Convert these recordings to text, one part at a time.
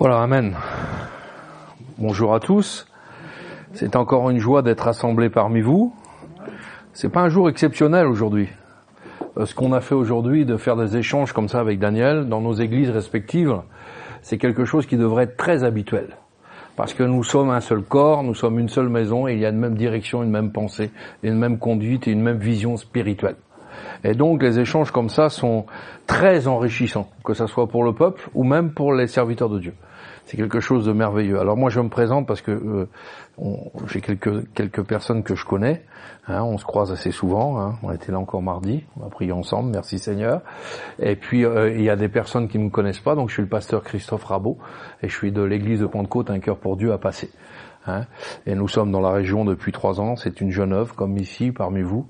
Voilà, Amen. Bonjour à tous. C'est encore une joie d'être assemblé parmi vous. C'est pas un jour exceptionnel aujourd'hui. Euh, Ce qu'on a fait aujourd'hui, de faire des échanges comme ça avec Daniel dans nos églises respectives, c'est quelque chose qui devrait être très habituel. Parce que nous sommes un seul corps, nous sommes une seule maison, et il y a une même direction, une même pensée, une même conduite et une même vision spirituelle. Et donc les échanges comme ça sont très enrichissants, que ce soit pour le peuple ou même pour les serviteurs de Dieu. C'est quelque chose de merveilleux. Alors moi je me présente parce que euh, j'ai quelques personnes que je connais. hein, on se croise assez souvent. hein, on était là encore mardi. On a prié ensemble. Merci Seigneur. Et puis euh, il y a des personnes qui ne me connaissent pas. Donc je suis le pasteur Christophe Rabot et je suis de l'église de Pentecôte, un cœur pour Dieu à passer. hein. et nous sommes dans la région depuis trois ans. C'est une jeune œuvre comme ici parmi vous.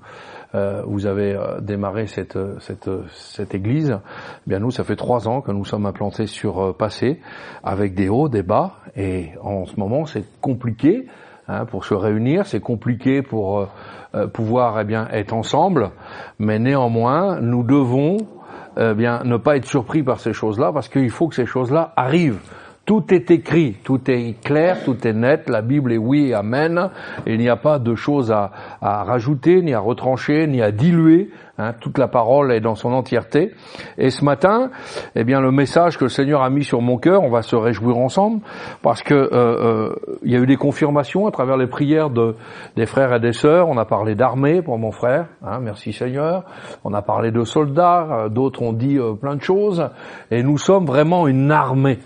Euh, vous avez euh, démarré cette, euh, cette, cette église, eh bien nous, ça fait trois ans que nous sommes implantés sur Passé, avec des hauts, des bas, et en ce moment, c'est compliqué hein, pour se réunir, c'est compliqué pour pouvoir eh bien être ensemble, mais néanmoins, nous devons eh bien ne pas être surpris par ces choses-là, parce qu'il faut que ces choses-là arrivent. Tout est écrit, tout est clair, tout est net, la Bible est oui et amen, il n'y a pas de choses à, rajouter, ni à retrancher, ni à diluer, hein, toute la parole est dans son entièreté. Et ce matin, eh bien le message que le Seigneur a mis sur mon cœur, on va se réjouir ensemble, parce que euh, euh, il y a eu des confirmations à travers les prières de, des frères et des sœurs, on a parlé d'armée pour mon frère, hein, merci Seigneur, on a parlé de soldats, euh, d'autres ont dit plein de choses, et nous sommes vraiment une armée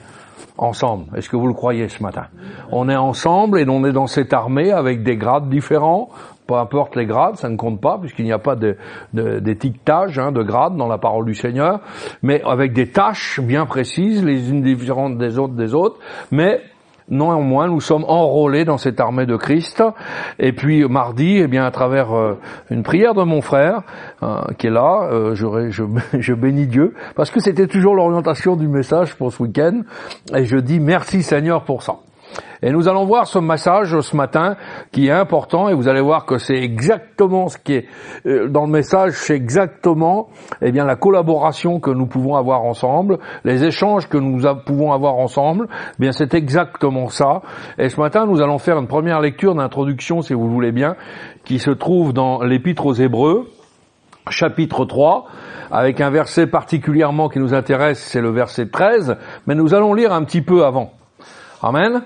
ensemble. Est-ce que vous le croyez ce matin? On est ensemble et on est dans cette armée avec des grades différents. Peu importe les grades, ça ne compte pas puisqu'il n'y a pas de- de- d'étiquetage hein, de grades dans la parole du Seigneur, mais avec des tâches bien précises, les unes différentes des autres des autres, mais Néanmoins, nous sommes enrôlés dans cette armée de Christ. Et puis mardi, eh bien, à travers euh, une prière de mon frère euh, qui est là, euh, je, bénis Dieu parce que c'était toujours l'orientation du message pour ce week-end. Et je dis merci Seigneur pour ça. Et nous allons voir ce message ce matin qui est important et vous allez voir que c'est exactement ce qui est euh, dans le message, c'est exactement eh bien la collaboration que nous pouvons avoir ensemble, les échanges que nous pouvons avoir ensemble, eh bien c'est exactement ça. Et ce matin, nous allons faire une première lecture d'introduction si vous le voulez bien qui se trouve dans l'épître aux Hébreux chapitre 3, avec un verset particulièrement qui nous intéresse, c'est le verset 13, mais nous allons lire un petit peu avant. Amen.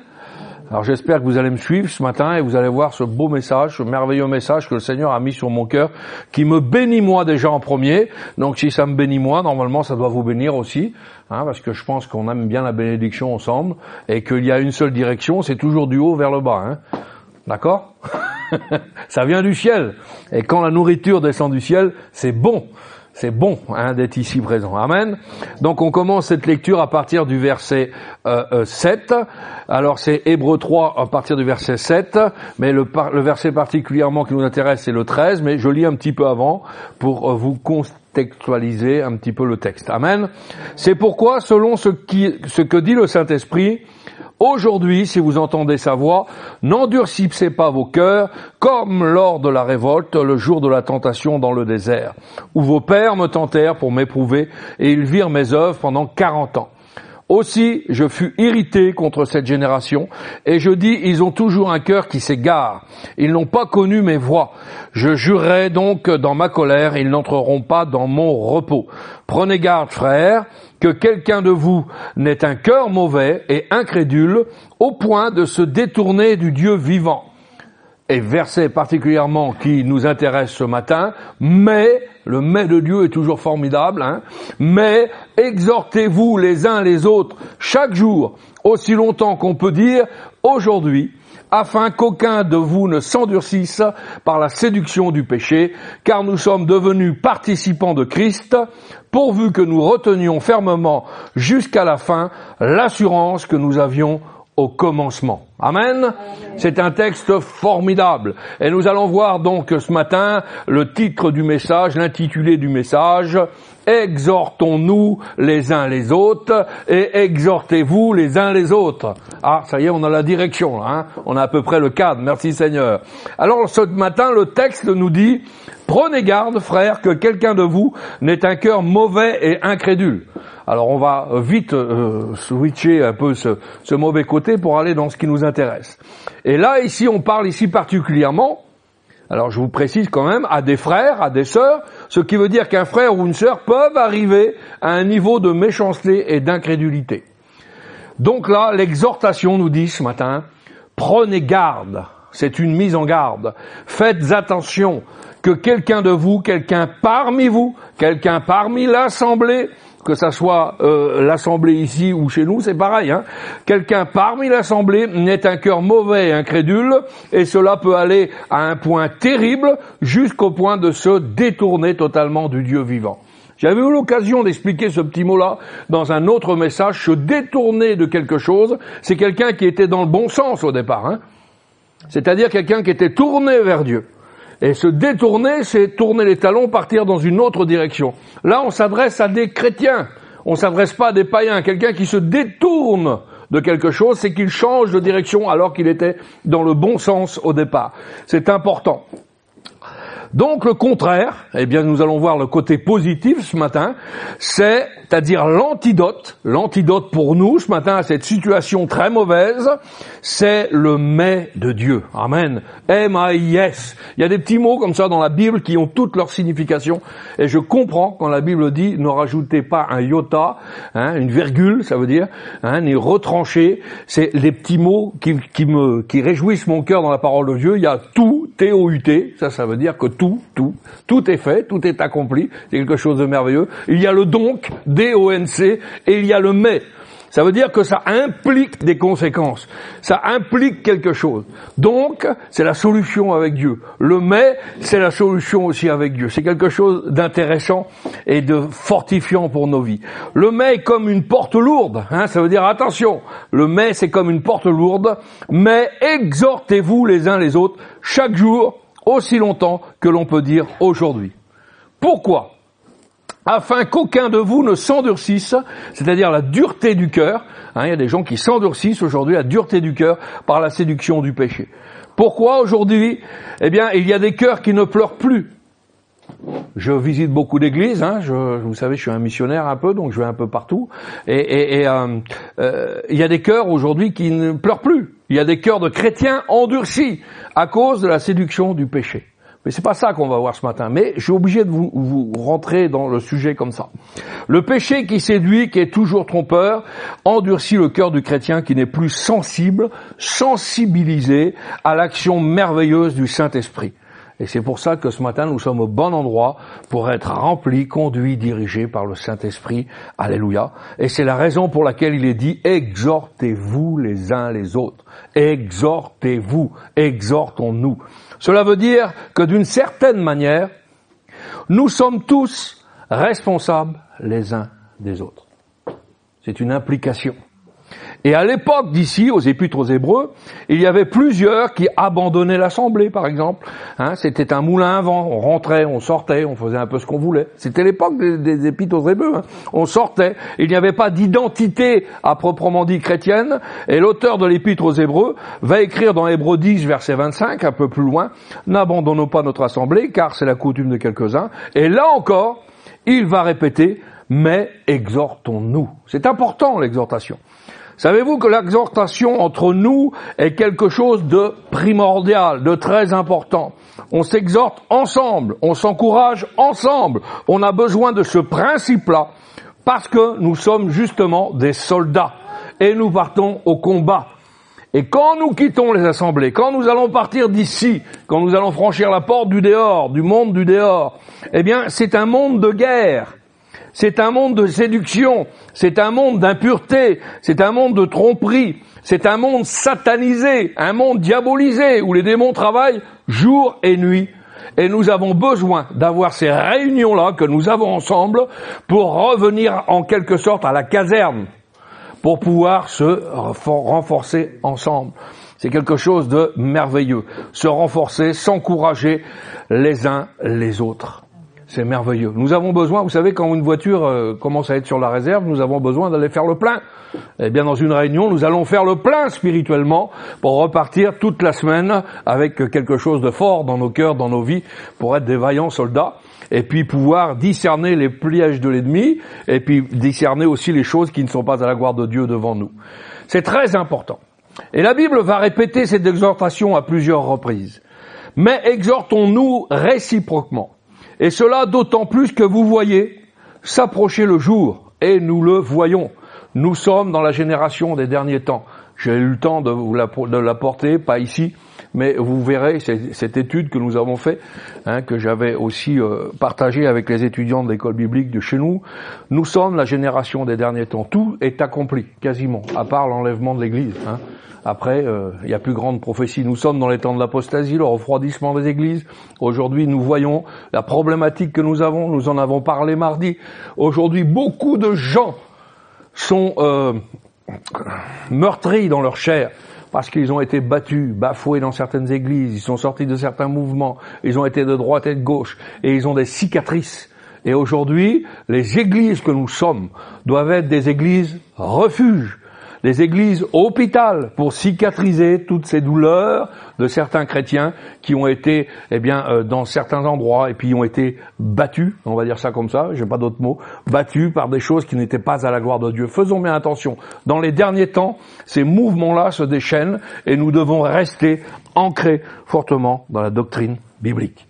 Alors j'espère que vous allez me suivre ce matin et vous allez voir ce beau message, ce merveilleux message que le Seigneur a mis sur mon cœur, qui me bénit moi déjà en premier. Donc si ça me bénit moi, normalement ça doit vous bénir aussi, hein, parce que je pense qu'on aime bien la bénédiction ensemble et qu'il y a une seule direction, c'est toujours du haut vers le bas. Hein. D'accord? Ça vient du ciel. Et quand la nourriture descend du ciel, c'est bon. C'est bon hein, d'être ici présent. Amen. Donc on commence cette lecture à partir du verset euh, euh, 7. Alors c'est Hébreu 3 à partir du verset 7, mais le, verset particulièrement qui nous intéresse c'est le 13, mais je lis un petit peu avant pour euh, vous contextualiser un petit peu le texte. Amen. C'est pourquoi, selon ce que dit le Saint-Esprit, Aujourd'hui, si vous entendez sa voix, n'endurcissez pas vos cœurs comme lors de la révolte, le jour de la tentation dans le désert, où vos pères me tentèrent pour m'éprouver et ils virent mes œuvres pendant quarante ans. Aussi, je fus irrité contre cette génération, et je dis, ils ont toujours un cœur qui s'égare. Ils n'ont pas connu mes voies. Je jurerai donc dans ma colère, ils n'entreront pas dans mon repos. Prenez garde, frères, que quelqu'un de vous n'ait un cœur mauvais et incrédule, au point de se détourner du Dieu vivant. Et verset particulièrement qui nous intéresse ce matin, mais, le mais de Dieu est toujours formidable, hein, mais exhortez-vous les uns les autres chaque jour, aussi longtemps qu'on peut dire aujourd'hui, afin qu'aucun de vous ne s'endurcisse par la séduction du péché, car nous sommes devenus participants de Christ, pourvu que nous retenions fermement jusqu'à la fin l'assurance que nous avions au commencement. Amen. C'est un texte formidable. Et nous allons voir donc ce matin le titre du message, l'intitulé du message, Exhortons-nous les uns les autres et exhortez-vous les uns les autres. Ah, ça y est, on a la direction, hein on a à peu près le cadre, merci Seigneur. Alors ce matin, le texte nous dit, prenez garde frères que quelqu'un de vous n'ait un cœur mauvais et incrédule. Alors on va vite euh, switcher un peu ce, ce, mauvais côté pour aller dans ce qui nous intéresse. Et là, ici, on parle ici particulièrement, alors je vous précise quand même, à des frères, à des sœurs, ce qui veut dire qu'un frère ou une sœur peuvent arriver à un niveau de méchanceté et d'incrédulité. Donc là, l'exhortation nous dit ce matin, prenez garde, c'est une mise en garde, faites attention que quelqu'un de vous, quelqu'un parmi vous, quelqu'un parmi l'assemblée, que ça soit euh, l'assemblée ici ou chez nous, c'est pareil. Hein. Quelqu'un parmi l'assemblée n'est un cœur mauvais et incrédule, et cela peut aller à un point terrible, jusqu'au point de se détourner totalement du Dieu vivant. J'avais eu l'occasion d'expliquer ce petit mot-là dans un autre message. Se détourner de quelque chose, c'est quelqu'un qui était dans le bon sens au départ. Hein. C'est-à-dire quelqu'un qui était tourné vers Dieu. Et se détourner, c'est tourner les talons, partir dans une autre direction. Là, on s'adresse à des chrétiens. On s'adresse pas à des païens. Quelqu'un qui se détourne de quelque chose, c'est qu'il change de direction alors qu'il était dans le bon sens au départ. C'est important. Donc le contraire, eh bien nous allons voir le côté positif ce matin, c'est-à-dire l'antidote, l'antidote pour nous ce matin à cette situation très mauvaise, c'est le mais de Dieu. Amen. M-A-I-S. Il y a des petits mots comme ça dans la Bible qui ont toute leur signification et je comprends quand la Bible dit ne rajoutez pas un iota, hein, une virgule, ça veut dire, hein, ni retrancher. C'est les petits mots qui, qui me qui réjouissent mon cœur dans la parole de Dieu. Il y a tout, T-O-U-T, ça ça veut dire que tout, tout, tout est fait, tout est accompli, c'est quelque chose de merveilleux. Il y a le donc, D-O-N-C, et il y a le mais. Ça veut dire que ça implique des conséquences. Ça implique quelque chose. Donc, c'est la solution avec Dieu. Le mais, c'est la solution aussi avec Dieu. C'est quelque chose d'intéressant et de fortifiant pour nos vies. Le mais est comme une porte lourde. Hein, ça veut dire attention. Le mais, c'est comme une porte lourde. Mais exhortez-vous les uns les autres chaque jour aussi longtemps que l'on peut dire aujourd'hui. Pourquoi? Afin qu'aucun de vous ne s'endurcisse, c'est-à-dire la dureté du cœur. Hein, il y a des gens qui s'endurcissent aujourd'hui, la dureté du cœur, par la séduction du péché. Pourquoi aujourd'hui? Eh bien, il y a des cœurs qui ne pleurent plus. Je visite beaucoup d'églises, hein, vous savez, je suis un missionnaire un peu, donc je vais un peu partout. Et, et, euh, euh, il y a des cœurs aujourd'hui qui ne pleurent plus. Il y a des cœurs de chrétiens endurcis à cause de la séduction du péché. Mais c'est pas ça qu'on va voir ce matin. Mais je suis obligé de vous, rentrer dans le sujet comme ça. Le péché qui séduit, qui est toujours trompeur, endurcit le cœur du chrétien qui n'est plus sensible, sensibilisé à l'action merveilleuse du Saint-Esprit. Et c'est pour ça que ce matin, nous sommes au bon endroit pour être remplis, conduits, dirigés par le Saint-Esprit. Alléluia. Et c'est la raison pour laquelle il est dit, exhortez-vous les uns les autres. Exhortez-vous. Exhortons-nous. Cela veut dire que d'une certaine manière, nous sommes tous responsables les uns des autres. C'est une implication. Et à l'époque d'ici, aux Épîtres aux Hébreux, il y avait plusieurs qui abandonnaient l'assemblée, par exemple. Hein, c'était un moulin à vent. On rentrait, on sortait, on faisait un peu ce qu'on voulait. C'était l'époque des, Épîtres aux Hébreux. Hein. On sortait. Il n'y avait pas d'identité à proprement dit chrétienne. Et l'auteur de l'Épître aux Hébreux va écrire dans Hébreux 10, verset 25, un peu plus loin, N'abandonnons pas notre assemblée, car c'est la coutume de quelques-uns. Et là encore, il va répéter, mais exhortons-nous. C'est important l'exhortation. Savez-vous que l'exhortation entre nous est quelque chose de primordial, de très important? On s'exhorte ensemble, on s'encourage ensemble. On a besoin de ce principe-là parce que nous sommes justement des soldats et nous partons au combat. Et quand nous quittons les assemblées, quand nous allons partir d'ici, quand nous allons franchir la porte du dehors, du monde du dehors, eh bien, c'est un monde de guerre. C'est un monde de séduction, c'est un monde d'impureté, c'est un monde de tromperie, c'est un monde satanisé, un monde diabolisé où les démons travaillent jour et nuit. Et nous avons besoin d'avoir ces réunions-là que nous avons ensemble pour revenir en quelque sorte à la caserne, pour pouvoir se renforcer ensemble. C'est quelque chose de merveilleux. Se renforcer, s'encourager les uns les autres. C'est merveilleux. Nous avons besoin, vous savez, quand une voiture euh, commence à être sur la réserve, nous avons besoin d'aller faire le plein. Eh bien, dans une réunion, nous allons faire le plein spirituellement pour repartir toute la semaine avec quelque chose de fort dans nos cœurs, dans nos vies, pour être des vaillants soldats et puis pouvoir discerner les pièges de l'ennemi et puis discerner aussi les choses qui ne sont pas à la gloire de Dieu devant nous. C'est très important. Et la Bible va répéter cette exhortation à plusieurs reprises. Mais exhortons-nous réciproquement. Et cela d'autant plus que vous voyez s'approcher le jour, et nous le voyons. Nous sommes dans la génération des derniers temps. J'ai eu le temps de vous la, porter, pas ici, mais vous verrez cette étude que nous avons fait, hein, que j'avais aussi euh, partagée avec les étudiants de l'école biblique de chez nous. Nous sommes la génération des derniers temps. Tout est accompli, quasiment, à part l'enlèvement de l'Église. Hein. Après, euh, il y a plus grande prophétie. Nous sommes dans les temps de l'apostasie, le refroidissement des églises. Aujourd'hui, nous voyons la problématique que nous avons. Nous en avons parlé mardi. Aujourd'hui, beaucoup de gens sont euh, meurtris dans leur chair parce qu'ils ont été battus, bafoués dans certaines églises, ils sont sortis de certains mouvements, ils ont été de droite et de gauche, et ils ont des cicatrices. Et aujourd'hui, les églises que nous sommes doivent être des églises refuges, des églises hôpital pour cicatriser toutes ces douleurs de certains chrétiens qui ont été, eh bien, euh, dans certains endroits et puis ont été battus, on va dire ça comme ça, j'ai pas d'autres mots, battus par des choses qui n'étaient pas à la gloire de Dieu. Faisons bien attention. Dans les derniers temps, ces mouvements-là se déchaînent et nous devons rester ancrés fortement dans la doctrine biblique.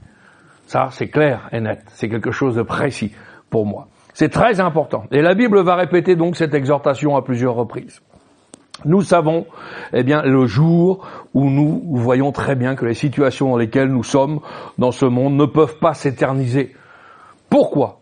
Ça, c'est clair et net. C'est quelque chose de précis pour moi. C'est très important. Et la Bible va répéter donc cette exhortation à plusieurs reprises. Nous savons, eh bien, le jour où nous voyons très bien que les situations dans lesquelles nous sommes dans ce monde ne peuvent pas s'éterniser. Pourquoi?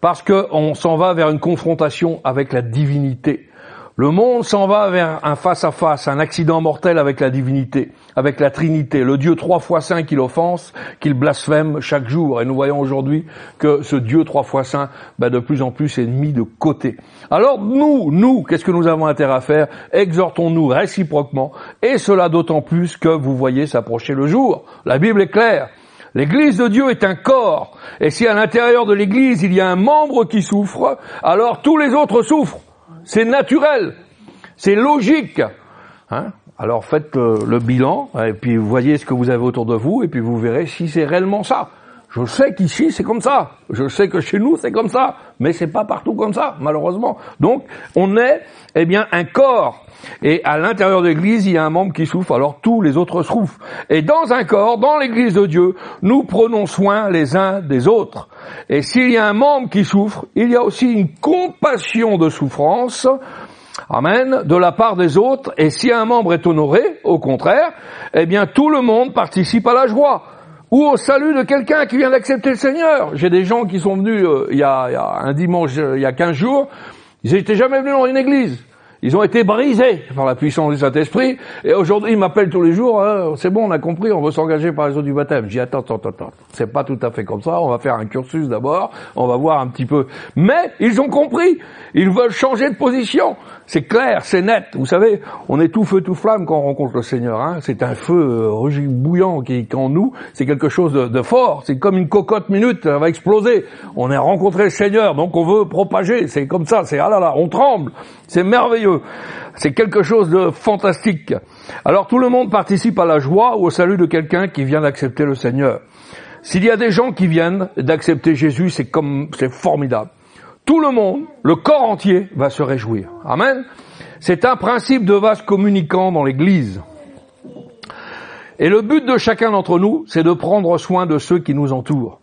Parce qu'on s'en va vers une confrontation avec la divinité. Le monde s'en va vers un face-à-face, un accident mortel avec la divinité, avec la Trinité, le Dieu trois fois saint qu'il offense, qu'il blasphème chaque jour. Et nous voyons aujourd'hui que ce Dieu trois fois saint, ben, de plus en plus est mis de côté. Alors nous, nous, qu'est-ce que nous avons intérêt à faire? Exhortons-nous réciproquement, et cela d'autant plus que vous voyez s'approcher le jour. La Bible est claire. L'Église de Dieu est un corps, et si à l'intérieur de l'Église il y a un membre qui souffre, alors tous les autres souffrent. C'est naturel, c'est logique. Hein? Alors faites le, bilan et puis voyez ce que vous avez autour de vous et puis vous verrez si c'est réellement ça. Je sais qu'ici c'est comme ça. Je sais que chez nous c'est comme ça, mais c'est pas partout comme ça, malheureusement. Donc on est, eh bien, un corps. Et à l'intérieur de l'Église, il y a un membre qui souffre, alors tous les autres souffrent. Et dans un corps, dans l'Église de Dieu, nous prenons soin les uns des autres. Et s'il y a un membre qui souffre, il y a aussi une compassion de souffrance. Amen, de la part des autres, et si un membre est honoré, au contraire, eh bien tout le monde participe à la joie ou au salut de quelqu'un qui vient d'accepter le Seigneur. J'ai des gens qui sont venus euh, il, y a, un dimanche, euh, il y a 15 jours, ils n'étaient jamais venus dans une église. Ils ont été brisés par la puissance du Saint-Esprit. Et aujourd'hui, ils m'appellent tous les jours. Hein, c'est bon, on a compris, on veut s'engager par les eaux du baptême. Dis attends, attends, attends. C'est pas tout à fait comme ça. On va faire un cursus d'abord. On va voir un petit peu. Mais ils ont compris. Ils veulent changer de position. C'est clair, c'est net. Vous savez, on est tout feu, tout flamme quand on rencontre le Seigneur. Hein. C'est un feu euh, bouillant qui est en nous. C'est quelque chose de, fort. C'est comme une cocotte minute, ça va exploser. On a rencontré le Seigneur, donc on veut propager. C'est comme ça. C'est ah là là, on tremble. C'est merveilleux. C'est quelque chose de fantastique. Alors tout le monde participe à la joie ou au salut de quelqu'un qui vient d'accepter le Seigneur. S'il y a des gens qui viennent d'accepter Jésus, c'est comme, c'est formidable tout le monde, le corps entier, va se réjouir. Amen. C'est un principe de vase communicant dans l'Église. Et le but de chacun d'entre nous, c'est de prendre soin de ceux qui nous entourent.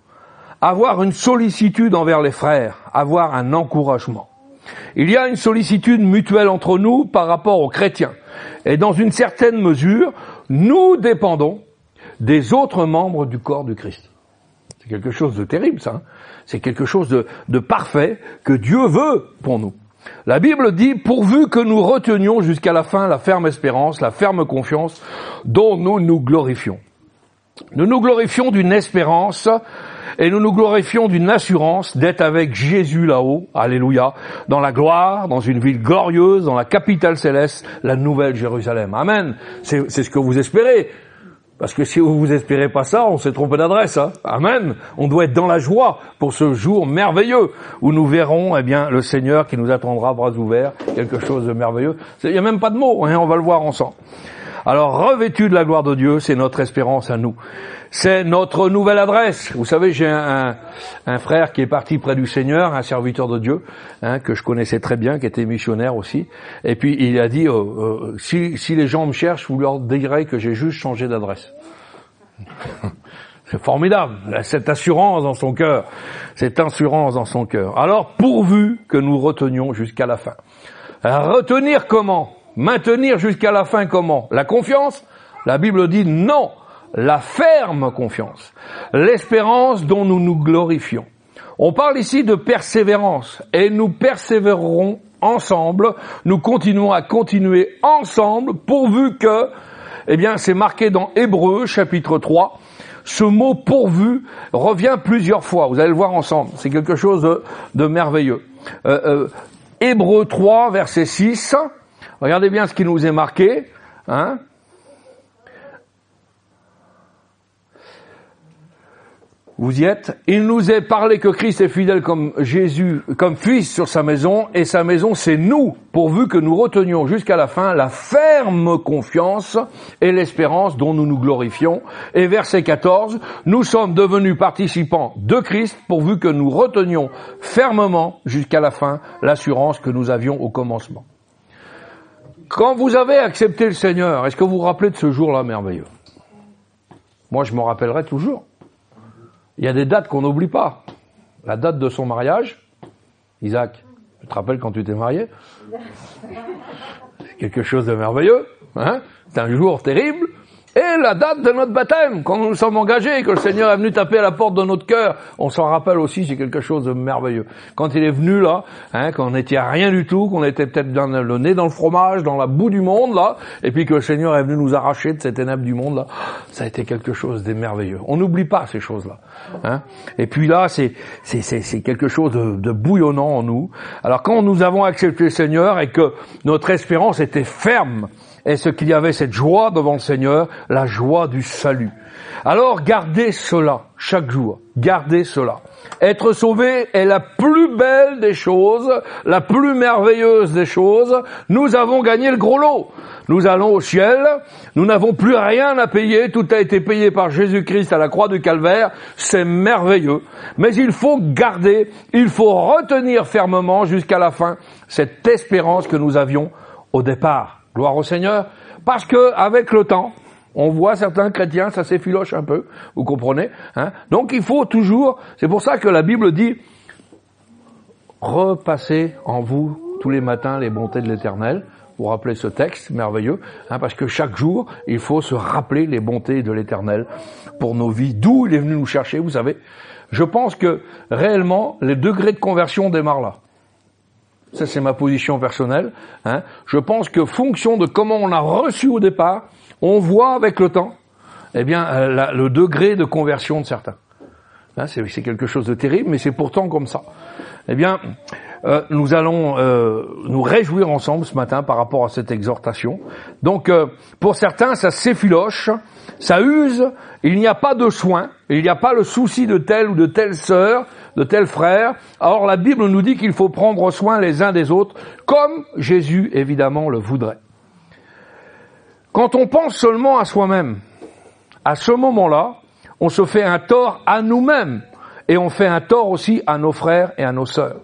Avoir une sollicitude envers les frères, avoir un encouragement. Il y a une sollicitude mutuelle entre nous par rapport aux chrétiens. Et dans une certaine mesure, nous dépendons des autres membres du corps du Christ. C'est quelque chose de terrible, ça. Hein. C'est quelque chose de, parfait que Dieu veut pour nous. La Bible dit, pourvu que nous retenions jusqu'à la fin la ferme espérance, la ferme confiance dont nous nous glorifions. Nous nous glorifions d'une espérance et nous nous glorifions d'une assurance d'être avec Jésus là-haut, alléluia, dans la gloire, dans une ville glorieuse, dans la capitale céleste, la nouvelle Jérusalem. Amen. C'est ce que vous espérez. Parce que si vous vous espérez pas ça, on s'est trompé d'adresse. Hein. Amen. On doit être dans la joie pour ce jour merveilleux où nous verrons, eh bien, le Seigneur qui nous attendra bras ouverts, quelque chose de merveilleux. Il n'y a même pas de mots, hein, on va le voir ensemble. Alors, revêtu de la gloire de Dieu, c'est notre espérance à nous. C'est notre nouvelle adresse. Vous savez, j'ai un, frère qui est parti près du Seigneur, un serviteur de Dieu, hein, que je connaissais très bien, qui était missionnaire aussi. Et puis il a dit, euh, euh, si, si les gens me cherchent, vous leur direz que j'ai juste changé d'adresse. C'est formidable, cette assurance dans son cœur, cette assurance dans son cœur. Alors, pourvu que nous retenions jusqu'à la fin. retenir comment? Maintenir jusqu'à la fin comment? La confiance? La Bible dit non, la ferme confiance, l'espérance dont nous nous glorifions. On parle ici de persévérance et nous persévérerons ensemble, nous continuons à continuer ensemble pourvu que, eh bien c'est marqué dans Hébreu chapitre 3, ce mot pourvu revient plusieurs fois, vous allez le voir ensemble, c'est quelque chose de, merveilleux. Euh, euh, Hébreu 3 verset 6, regardez bien ce qui nous est marqué, hein, Vous y êtes Il nous est parlé que Christ est fidèle comme Jésus, comme fils sur sa maison, et sa maison c'est nous, pourvu que nous retenions jusqu'à la fin la ferme confiance et l'espérance dont nous nous glorifions. Et verset 14, nous sommes devenus participants de Christ, pourvu que nous retenions fermement jusqu'à la fin l'assurance que nous avions au commencement. Quand vous avez accepté le Seigneur, est-ce que vous vous rappelez de ce jour-là merveilleux? Moi, je me rappellerai toujours. Il y a des dates qu'on n'oublie pas. La date de son mariage, Isaac, tu te rappelles quand tu t'es marié? Quelque chose de merveilleux. Hein? C'est un jour terrible et la date de notre baptême, quand nous nous sommes engagés, que le Seigneur est venu taper à la porte de notre cœur, on s'en rappelle aussi, c'est quelque chose de merveilleux. Quand il est venu là, hein, quand on n'était rien du tout, qu'on était peut-être dans le nez dans le fromage, dans la boue du monde là, et puis que le Seigneur est venu nous arracher de ces ténèbres du monde là, ça a été quelque chose de merveilleux. On n'oublie pas ces choses-là. Hein. Et puis là, c'est c'est quelque chose de bouillonnant en nous. Alors quand nous avons accepté le Seigneur et que notre espérance était ferme, est-ce qu'il y avait cette joie devant le Seigneur, la joie du salut. Alors gardez cela chaque jour, gardez cela. Être sauvé est la plus belle des choses, la plus merveilleuse des choses. Nous avons gagné le gros lot. Nous allons au ciel, nous n'avons plus rien à payer, tout a été payé par Jésus-Christ à la croix du calvaire, c'est merveilleux. Mais il faut garder, il faut retenir fermement jusqu'à la fin cette espérance que nous avions au départ. Gloire au Seigneur. Parce que avec le temps, on voit certains chrétiens, ça s'effiloche un peu, vous comprenez hein Donc il faut toujours, c'est pour ça que la Bible dit, repassez en vous tous les matins les bontés de l'Éternel. Vous rappelez ce texte merveilleux, hein, parce que chaque jour, il faut se rappeler les bontés de l'Éternel pour nos vies, d'où il est venu nous chercher, vous savez. Je pense que réellement, les degrés de conversion démarrent là ça c'est ma position personnelle, hein, je pense que fonction de comment on a reçu au départ, on voit avec le temps, eh bien, euh, le degré de conversion de certains. Hein, c'est quelque chose de terrible, mais c'est pourtant comme ça. Eh bien, euh, nous allons euh, nous réjouir ensemble ce matin par rapport à cette exhortation. Donc, pour certains, ça s'effiloche, ça use, il n'y a pas de soin, il n'y a pas le souci de telle ou de telle sœur, de tel frère. Or, la Bible nous dit qu'il faut prendre soin les uns des autres, comme Jésus, évidemment, le voudrait. Quand on pense seulement à soi-même, à ce moment-là, on se fait un tort à nous-mêmes et on fait un tort aussi à nos frères et à nos sœurs.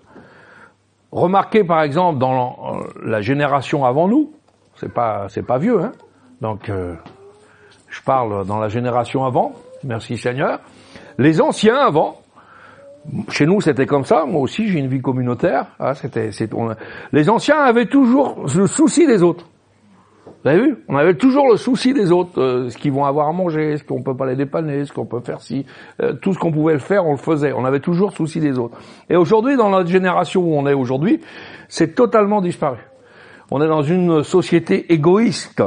Remarquez par exemple dans la génération avant nous, c'est pas pas vieux, hein. Donc euh, je parle dans la génération avant, merci Seigneur. Les anciens avant, chez nous, c'était comme ça. Moi aussi, j'ai une vie communautaire. Ah, Les anciens avaient toujours le souci des autres. Vous avez vu? On avait toujours le souci des autres, euh, ce qu'ils vont avoir à manger, ce qu'on peut pas les dépanner, ce qu'on peut faire si, euh, tout ce qu'on pouvait le faire, on le faisait. On avait toujours le souci des autres. Et aujourd'hui, dans notre génération où on est aujourd'hui, c'est totalement disparu. On est dans une société égoïste.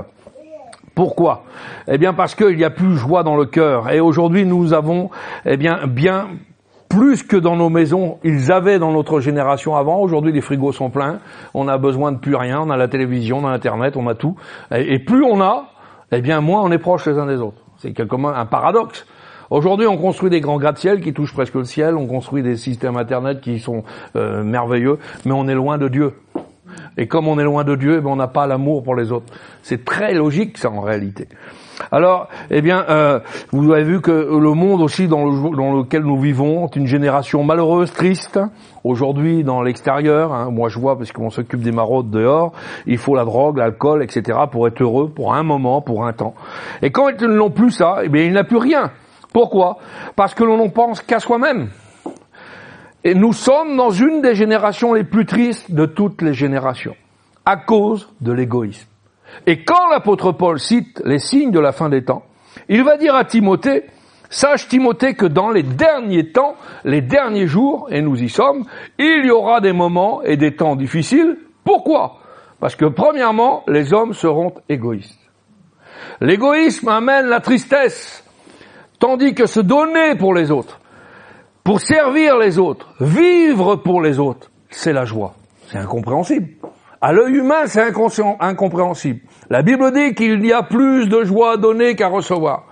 Pourquoi? Eh bien parce qu'il n'y a plus joie dans le cœur. Et aujourd'hui, nous avons, eh bien, bien plus que dans nos maisons, ils avaient dans notre génération avant. Aujourd'hui, les frigos sont pleins. On a besoin de plus rien. On a la télévision, on a Internet, on a tout. Et, plus on a, eh bien, moins on est proches les uns des autres. C'est quelque un paradoxe. Aujourd'hui, on construit des grands gratte-ciel qui touchent presque le ciel. On construit des systèmes Internet qui sont euh, merveilleux, mais on est loin de Dieu. Et comme on est loin de Dieu, eh ben, on n'a pas l'amour pour les autres. C'est très logique, ça, en réalité. Alors, eh bien, euh, vous avez vu que le monde aussi dans, lequel nous vivons est une génération malheureuse, triste. Aujourd'hui, dans l'extérieur, hein, moi je vois, parce qu'on s'occupe des maraudes dehors, il faut la drogue, l'alcool, etc. pour être heureux, pour un moment, pour un temps. Et quand ils n'ont plus ça, eh bien, il n'a plus rien. Pourquoi? Parce que l'on n'en pense qu'à soi-même. Et nous sommes dans une des générations les plus tristes de toutes les générations, à cause de l'égoïsme. Et quand l'apôtre Paul cite les signes de la fin des temps, il va dire à Timothée, sache Timothée que dans les derniers temps, les derniers jours, et nous y sommes, il y aura des moments et des temps difficiles. Pourquoi? Parce que premièrement, les hommes seront égoïstes. L'égoïsme amène la tristesse, tandis que se donner pour les autres, pour servir les autres, vivre pour les autres, c'est la joie. C'est incompréhensible. À l'œil humain, c'est incompréhensible. La Bible dit qu'il y a plus de joie à donner qu'à recevoir.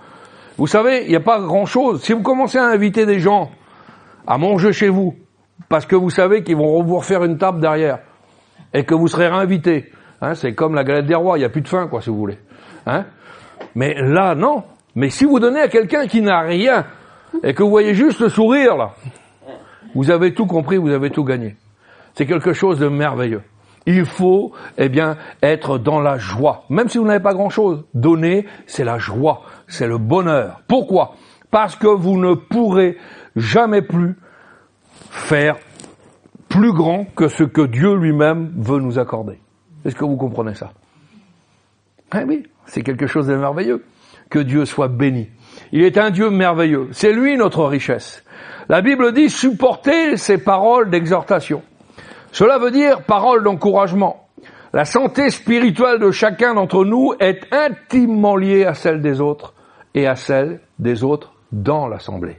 Vous savez, il n'y a pas grand-chose. Si vous commencez à inviter des gens à manger chez vous, parce que vous savez qu'ils vont vous refaire une table derrière, et que vous serez réinvité, hein, c'est comme la galette des rois, il n'y a plus de faim, quoi, si vous voulez. Hein Mais là, non. Mais si vous donnez à quelqu'un qui n'a rien, et que vous voyez juste le sourire, là, vous avez tout compris, vous avez tout gagné. C'est quelque chose de merveilleux. Il faut, eh bien, être dans la joie. Même si vous n'avez pas grand chose. Donner, c'est la joie. C'est le bonheur. Pourquoi? Parce que vous ne pourrez jamais plus faire plus grand que ce que Dieu lui-même veut nous accorder. Est-ce que vous comprenez ça? Eh oui, c'est quelque chose de merveilleux. Que Dieu soit béni. Il est un Dieu merveilleux. C'est lui notre richesse. La Bible dit supporter ses paroles d'exhortation. Cela veut dire parole d'encouragement. La santé spirituelle de chacun d'entre nous est intimement liée à celle des autres et à celle des autres dans l'assemblée.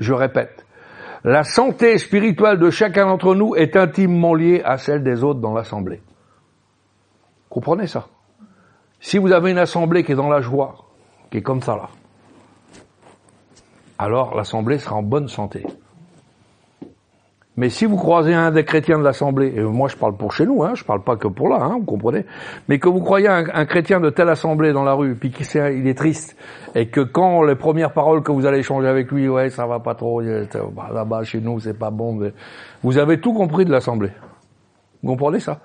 Je répète, la santé spirituelle de chacun d'entre nous est intimement liée à celle des autres dans l'assemblée. Comprenez ça Si vous avez une assemblée qui est dans la joie, qui est comme ça là, alors l'assemblée sera en bonne santé. Mais si vous croisez un des chrétiens de l'Assemblée, et moi je parle pour chez nous, hein, je parle pas que pour là, hein, vous comprenez, mais que vous croyez un, chrétien de telle assemblée dans la rue, puis qu'il il est triste, et que quand les premières paroles que vous allez échanger avec lui, ouais, ça va pas trop, bah, là-bas chez nous c'est pas bon, vous avez tout compris de l'Assemblée. Vous comprenez ça?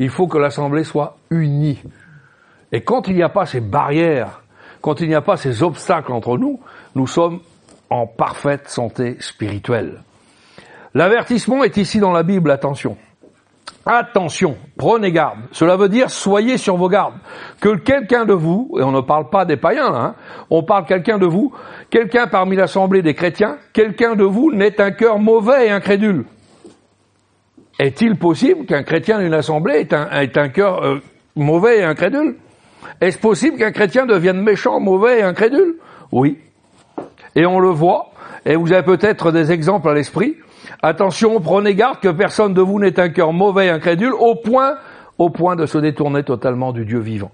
Il faut que l'Assemblée soit unie. Et quand il n'y a pas ces barrières, quand il n'y a pas ces obstacles entre nous, nous sommes en parfaite santé spirituelle. L'avertissement est ici dans la Bible, attention. Attention, prenez garde. Cela veut dire soyez sur vos gardes. Que quelqu'un de vous, et on ne parle pas des païens hein, on parle quelqu'un de vous, quelqu'un parmi l'assemblée des chrétiens, quelqu'un de vous n'ait un cœur mauvais et incrédule. Est-il possible qu'un chrétien d'une assemblée ait un, ait un cœur euh, mauvais et incrédule? Est-ce possible qu'un chrétien devienne méchant, mauvais et incrédule? Oui. Et on le voit, et vous avez peut-être des exemples à l'esprit. Attention, prenez garde que personne de vous n'ait un cœur mauvais, incrédule, au point, au point de se détourner totalement du Dieu vivant.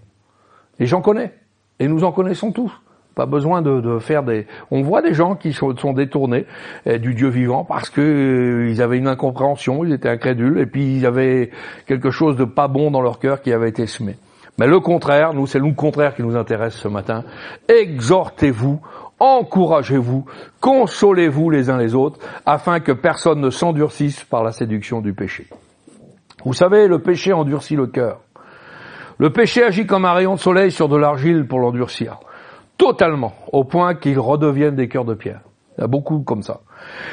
Et j'en connais. Et nous en connaissons tous. Pas besoin de, faire des. On voit des gens qui sont, détournés eh, du Dieu vivant parce que euh, ils avaient une incompréhension, ils étaient incrédules, et puis ils avaient quelque chose de pas bon dans leur cœur qui avait été semé. Mais le contraire, nous, c'est le contraire qui nous intéresse ce matin. Exhortez-vous encouragez-vous, consolez-vous les uns les autres, afin que personne ne s'endurcisse par la séduction du péché. Vous savez, le péché endurcit le cœur. Le péché agit comme un rayon de soleil sur de l'argile pour l'endurcir. Totalement, au point qu'ils redeviennent des cœurs de pierre. Il y a beaucoup comme ça.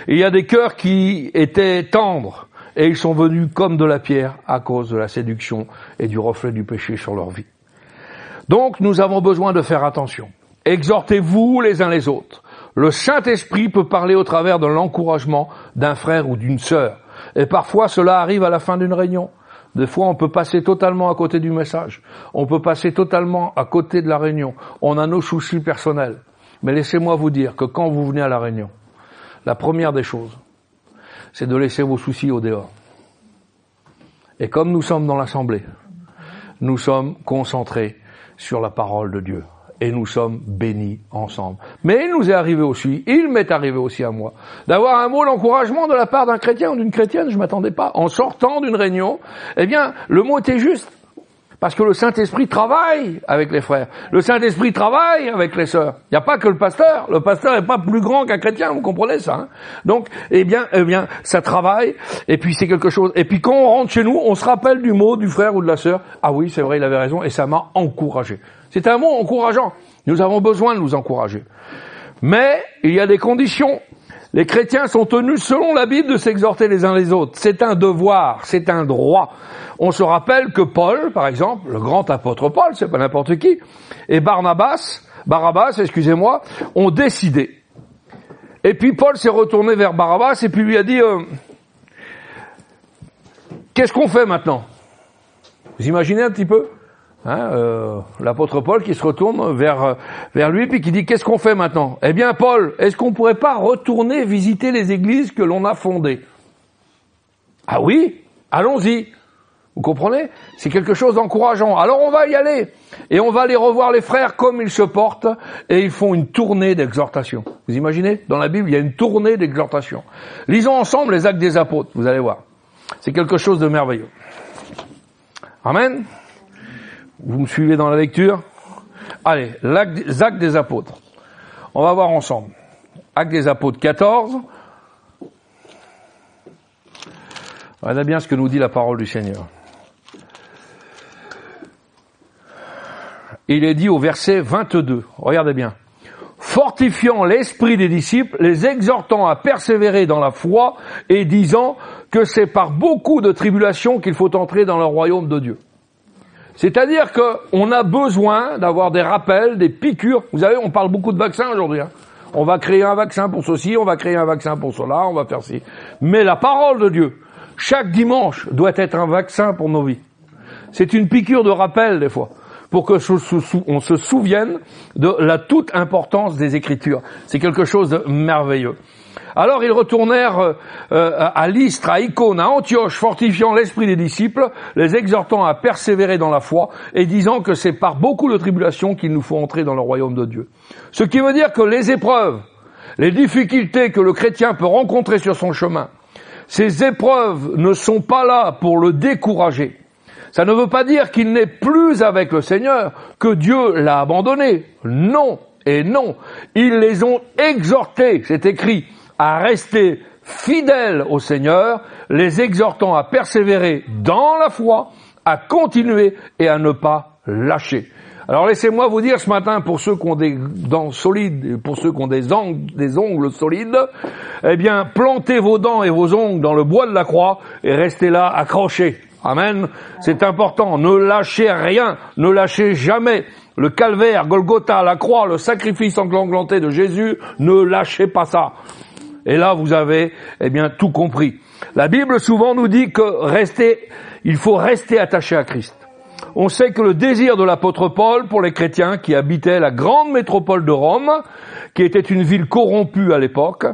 Il y a des cœurs qui étaient tendres, et ils sont venus comme de la pierre à cause de la séduction et du reflet du péché sur leur vie. Donc nous avons besoin de faire attention. Exhortez-vous les uns les autres. Le Saint-Esprit peut parler au travers de l'encouragement d'un frère ou d'une sœur. Et parfois cela arrive à la fin d'une réunion. Des fois, on peut passer totalement à côté du message. On peut passer totalement à côté de la réunion. On a nos soucis personnels. Mais laissez-moi vous dire que quand vous venez à la réunion, la première des choses, c'est de laisser vos soucis au dehors. Et comme nous sommes dans l'assemblée, nous sommes concentrés sur la parole de Dieu et nous sommes bénis ensemble. Mais il nous est arrivé aussi, il m'est arrivé aussi à moi, d'avoir un mot d'encouragement de la part d'un chrétien ou d'une chrétienne, je m'attendais pas, en sortant d'une réunion, eh bien, le mot était juste. Parce que le Saint-Esprit travaille avec les frères. Le Saint-Esprit travaille avec les sœurs. Il n'y a pas que le pasteur. Le pasteur n'est pas plus grand qu'un chrétien, vous comprenez ça hein Donc, eh bien, eh bien, ça travaille. Et puis c'est quelque chose. Et puis quand on rentre chez nous, on se rappelle du mot du frère ou de la sœur. Ah oui, c'est vrai, il avait raison. Et ça m'a encouragé. C'est un mot encourageant. Nous avons besoin de nous encourager. Mais il y a des conditions. Les chrétiens sont tenus, selon la Bible, de s'exhorter les uns les autres. C'est un devoir, c'est un droit. On se rappelle que Paul, par exemple, le grand apôtre Paul, c'est pas n'importe qui, et Barnabas, Barabbas, excusez-moi, ont décidé. Et puis Paul s'est retourné vers Barabbas et puis lui a dit, euh, qu'est-ce qu'on fait maintenant? Vous imaginez un petit peu? Hein, euh, l'apôtre Paul qui se retourne vers vers lui puis qui dit qu'est-ce qu'on fait maintenant? Eh bien Paul, est-ce qu'on pourrait pas retourner visiter les églises que l'on a fondées? Ah oui, allons-y. Vous comprenez? C'est quelque chose d'encourageant. Alors on va y aller et on va aller revoir les frères comme ils se portent et ils font une tournée d'exhortation. Vous imaginez? Dans la Bible, il y a une tournée d'exhortation. Lisons ensemble les actes des apôtres, vous allez voir. C'est quelque chose de merveilleux. Amen. Vous me suivez dans la lecture? Allez, l'acte des apôtres. On va voir ensemble. Acte des apôtres 14. Regardez bien ce que nous dit la parole du Seigneur. Il est dit au verset 22, regardez bien, fortifiant l'esprit des disciples, les exhortant à persévérer dans la foi et disant que c'est par beaucoup de tribulations qu'il faut entrer dans le royaume de Dieu. C'est-à-dire qu'on a besoin d'avoir des rappels, des piqûres. Vous savez, on parle beaucoup de vaccins aujourd'hui. Hein. On va créer un vaccin pour ceci, on va créer un vaccin pour cela, on va faire ci. Mais la parole de Dieu, chaque dimanche, doit être un vaccin pour nos vies. C'est une piqûre de rappel des fois, pour que on se souvienne de la toute importance des Écritures. C'est quelque chose de merveilleux. Alors ils retournèrent euh, euh, à Lystre, à Icône, à Antioche, fortifiant l'esprit des disciples, les exhortant à persévérer dans la foi et disant que c'est par beaucoup de tribulations qu'il nous faut entrer dans le royaume de Dieu. Ce qui veut dire que les épreuves, les difficultés que le chrétien peut rencontrer sur son chemin, ces épreuves ne sont pas là pour le décourager. Ça ne veut pas dire qu'il n'est plus avec le Seigneur, que Dieu l'a abandonné. Non et non. Ils les ont exhortés, c'est écrit, à rester fidèles au Seigneur, les exhortant à persévérer dans la foi, à continuer et à ne pas lâcher. Alors laissez-moi vous dire ce matin, pour ceux qui ont des dents solides, pour ceux qui ont des ongles, des ongles solides, eh bien, plantez vos dents et vos ongles dans le bois de la croix et restez là accrochés. Amen. C'est important. Ne lâchez rien. Ne lâchez jamais. Le calvaire, Golgotha, la croix, le sacrifice englanté de Jésus, ne lâchez pas ça. Et là, vous avez, eh bien, tout compris. La Bible souvent nous dit que rester, il faut rester attaché à Christ. On sait que le désir de l'apôtre Paul pour les chrétiens qui habitaient la grande métropole de Rome, qui était une ville corrompue à l'époque,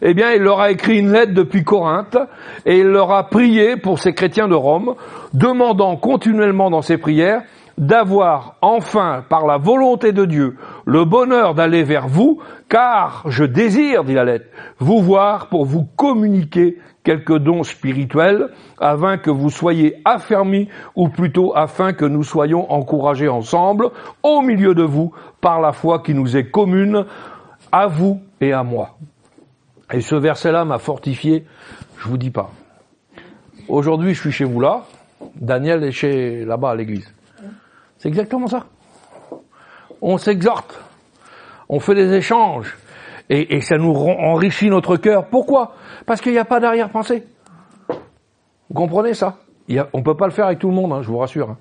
eh bien, il leur a écrit une lettre depuis Corinthe et il leur a prié pour ces chrétiens de Rome, demandant continuellement dans ses prières d'avoir enfin, par la volonté de Dieu, le bonheur d'aller vers vous, car je désire, dit la lettre, vous voir pour vous communiquer quelques dons spirituels, afin que vous soyez affermis, ou plutôt afin que nous soyons encouragés ensemble, au milieu de vous, par la foi qui nous est commune, à vous et à moi. Et ce verset-là m'a fortifié, je vous dis pas. Aujourd'hui, je suis chez vous là, Daniel est chez là-bas à l'église. C'est exactement ça. On s'exhorte, on fait des échanges, et, ça nous enrichit notre cœur. Pourquoi? Parce qu'il n'y a pas d'arrière-pensée. Vous comprenez ça? On ne peut pas le faire avec tout le monde, hein, je vous rassure. Hein.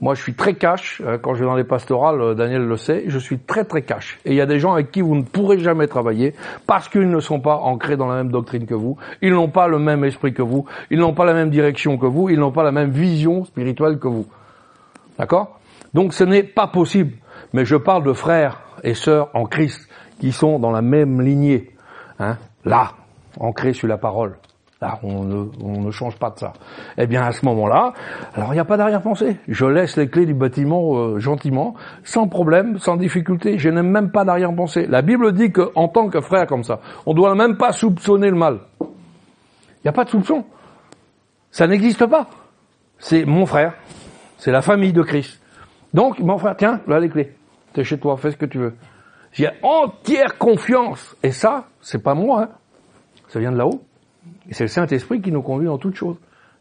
Moi, je suis très cash. Euh, quand je vais dans les pastorales, euh, Daniel le sait, je suis très très cash. Et il y a des gens avec qui vous ne pourrez jamais travailler parce qu'ils ne sont pas ancrés dans la même doctrine que vous. Ils n'ont pas le même esprit que vous. Ils n'ont pas la même direction que vous. Ils n'ont pas la même vision spirituelle que vous. D'accord? Donc ce n'est pas possible. Mais je parle de frères et sœurs en Christ qui sont dans la même lignée. Hein. là, ancré sur la parole. Là, on ne, change pas de ça. Eh bien, à ce moment-là, alors il n'y a pas d'arrière-pensée. Je laisse les clés du bâtiment euh, gentiment, sans problème, sans difficulté. Je n'aime même pas d'arrière-pensée. La Bible dit qu'en tant que frère comme ça, on ne doit même pas soupçonner le mal. Il n'y a pas de soupçon. Ça n'existe pas. C'est mon frère. C'est la famille de Christ. Donc, mon frère, tiens, là les clés. T'es chez toi, fais ce que tu veux. J'ai entière confiance. Et ça, c'est pas moi. Hein. Ça vient de là-haut. Et c'est le Saint-Esprit qui nous conduit dans toutes choses.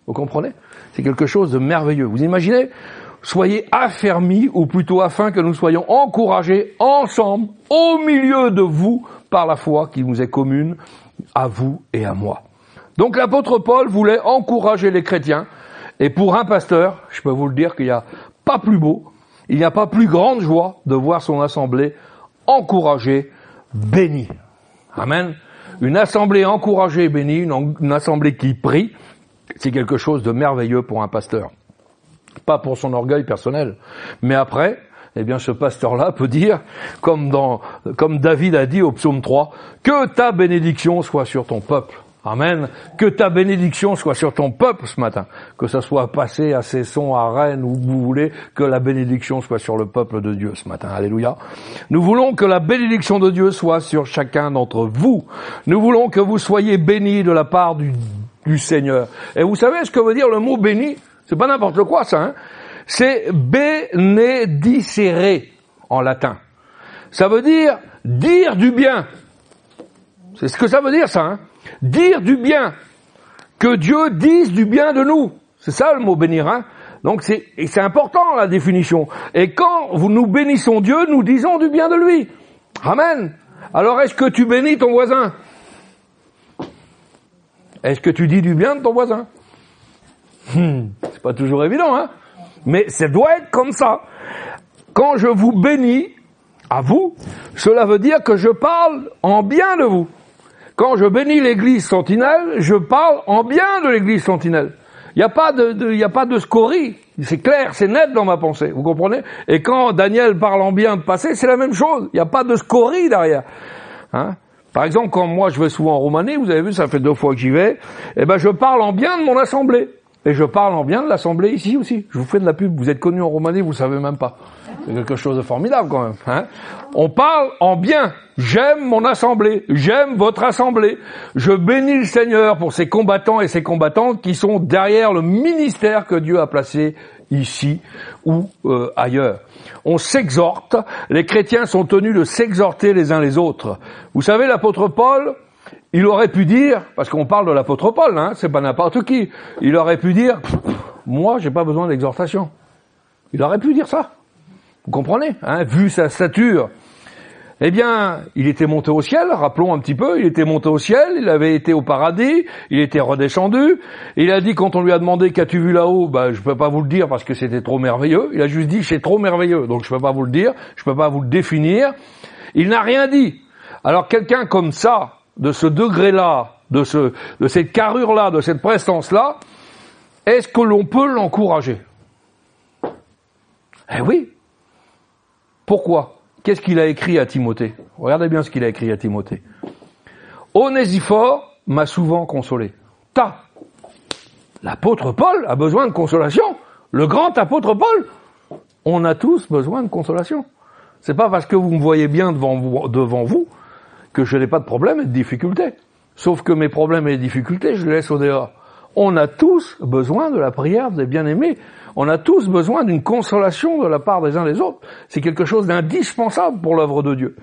Vous comprenez? C'est quelque chose de merveilleux. Vous imaginez? Soyez affermis, ou plutôt afin que nous soyons encouragés ensemble, au milieu de vous, par la foi qui nous est commune, à vous et à moi. Donc l'apôtre Paul voulait encourager les chrétiens, et pour un pasteur, je peux vous le dire qu'il n'y a pas plus beau, il n'y a pas plus grande joie de voir son assemblée encouragée, bénie. Amen une assemblée encouragée et bénie, une, assemblée qui prie, c'est quelque chose de merveilleux pour un pasteur. Pas pour son orgueil personnel, mais après, eh bien, ce pasteur-là peut dire, comme comme David a dit au psaume 3, que ta bénédiction soit sur ton peuple. Amen. Que ta bénédiction soit sur ton peuple ce matin. Que ce soit passé à Cesson, à Rennes, où vous voulez, que la bénédiction soit sur le peuple de Dieu ce matin. Alléluia. Nous voulons que la bénédiction de Dieu soit sur chacun d'entre vous. Nous voulons que vous soyez bénis de la part du, Seigneur. Et vous savez ce que veut dire le mot béni? C'est pas n'importe quoi ça. Hein? C'est benedicere en latin. Ça veut dire dire du bien. C'est ce que ça veut dire ça. Hein? Dire du bien, que Dieu dise du bien de nous. C'est ça le mot bénir. Hein Donc c'est important la définition. Et quand nous bénissons Dieu, nous disons du bien de lui. Amen. Alors est-ce que tu bénis ton voisin? Est-ce que tu dis du bien de ton voisin? Hmm, C'est pas toujours évident, hein Mais ça doit être comme ça. Quand je vous bénis, à vous, cela veut dire que je parle en bien de vous. Quand je bénis l'église sentinelle, je parle en bien de l'église sentinelle. Il n'y a pas de, y a pas de scorie. C'est clair, c'est net dans ma pensée. Vous comprenez? Et quand Daniel parle en bien de passé, c'est la même chose. Il n'y a pas de scorie derrière. Hein? Par exemple, quand moi je vais souvent en Roumanie, vous avez vu, ça fait deux fois que j'y vais, eh ben je parle en bien de mon assemblée. Et je parle en bien de l'assemblée ici aussi. Je vous fais de la pub. Vous êtes connu en Roumanie, vous savez même pas. C'est quelque chose de formidable quand même. Hein On parle en bien. J'aime mon assemblée, j'aime votre assemblée. Je bénis le Seigneur pour ces combattants et ces combattantes qui sont derrière le ministère que Dieu a placé ici ou euh, ailleurs. On s'exhorte, les chrétiens sont tenus de s'exhorter les uns les autres. Vous savez, l'apôtre Paul, il aurait pu dire, parce qu'on parle de l'apôtre Paul, hein, c'est pas n'importe qui, il aurait pu dire, moi j'ai pas besoin d'exhortation. Il aurait pu dire ça. Vous comprenez, hein, vu sa stature, eh bien, il était monté au ciel, rappelons un petit peu, il était monté au ciel, il avait été au paradis, il était redescendu, il a dit quand on lui a demandé qu'as-tu vu là-haut, bah je peux pas vous le dire parce que c'était trop merveilleux, il a juste dit c'est trop merveilleux, donc je peux pas vous le dire, je peux pas vous le définir. Il n'a rien dit. Alors quelqu'un comme ça, de ce degré-là, de ce, de cette carrure-là, de cette prestance-là, est-ce que l'on peut l'encourager? Eh oui. Pourquoi? Qu'est-ce qu'il a écrit à Timothée? Regardez bien ce qu'il a écrit à Timothée. Onésiphore m'a souvent consolé. Ta. L'apôtre Paul a besoin de consolation. Le grand apôtre Paul. On a tous besoin de consolation. C'est pas parce que vous me voyez bien devant vous, devant vous que je n'ai pas de problème et de difficultés. Sauf que mes problèmes et difficultés, je les laisse au dehors. On a tous besoin de la prière des bien-aimés. On a tous besoin d'une consolation de la part des uns des autres. C'est quelque chose d'indispensable pour l'œuvre de Dieu.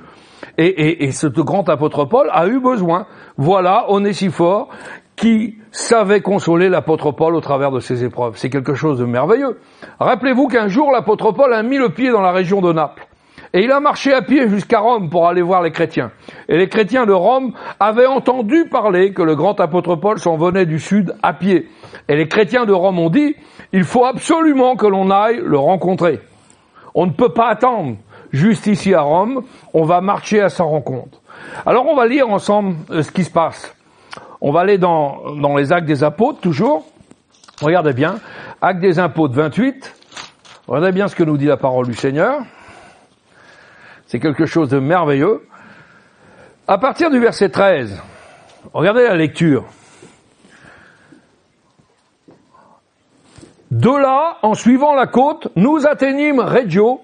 Et, et, et ce grand apôtre Paul a eu besoin. Voilà, on est si fort qui savait consoler l'apôtre Paul au travers de ses épreuves. C'est quelque chose de merveilleux. Rappelez-vous qu'un jour l'apôtre Paul a mis le pied dans la région de Naples. Et il a marché à pied jusqu'à Rome pour aller voir les chrétiens. Et les chrétiens de Rome avaient entendu parler que le grand apôtre Paul s'en venait du sud à pied. Et les chrétiens de Rome ont dit, il faut absolument que l'on aille le rencontrer. On ne peut pas attendre. Juste ici à Rome, on va marcher à sa rencontre. Alors on va lire ensemble euh, ce qui se passe. On va aller dans, dans les actes des apôtres, toujours. Regardez bien. Actes des apôtres 28. Regardez bien ce que nous dit la parole du Seigneur. C'est quelque chose de merveilleux. À partir du verset 13, Regardez la lecture. De là, en suivant la côte, nous atteignîmes Reggio,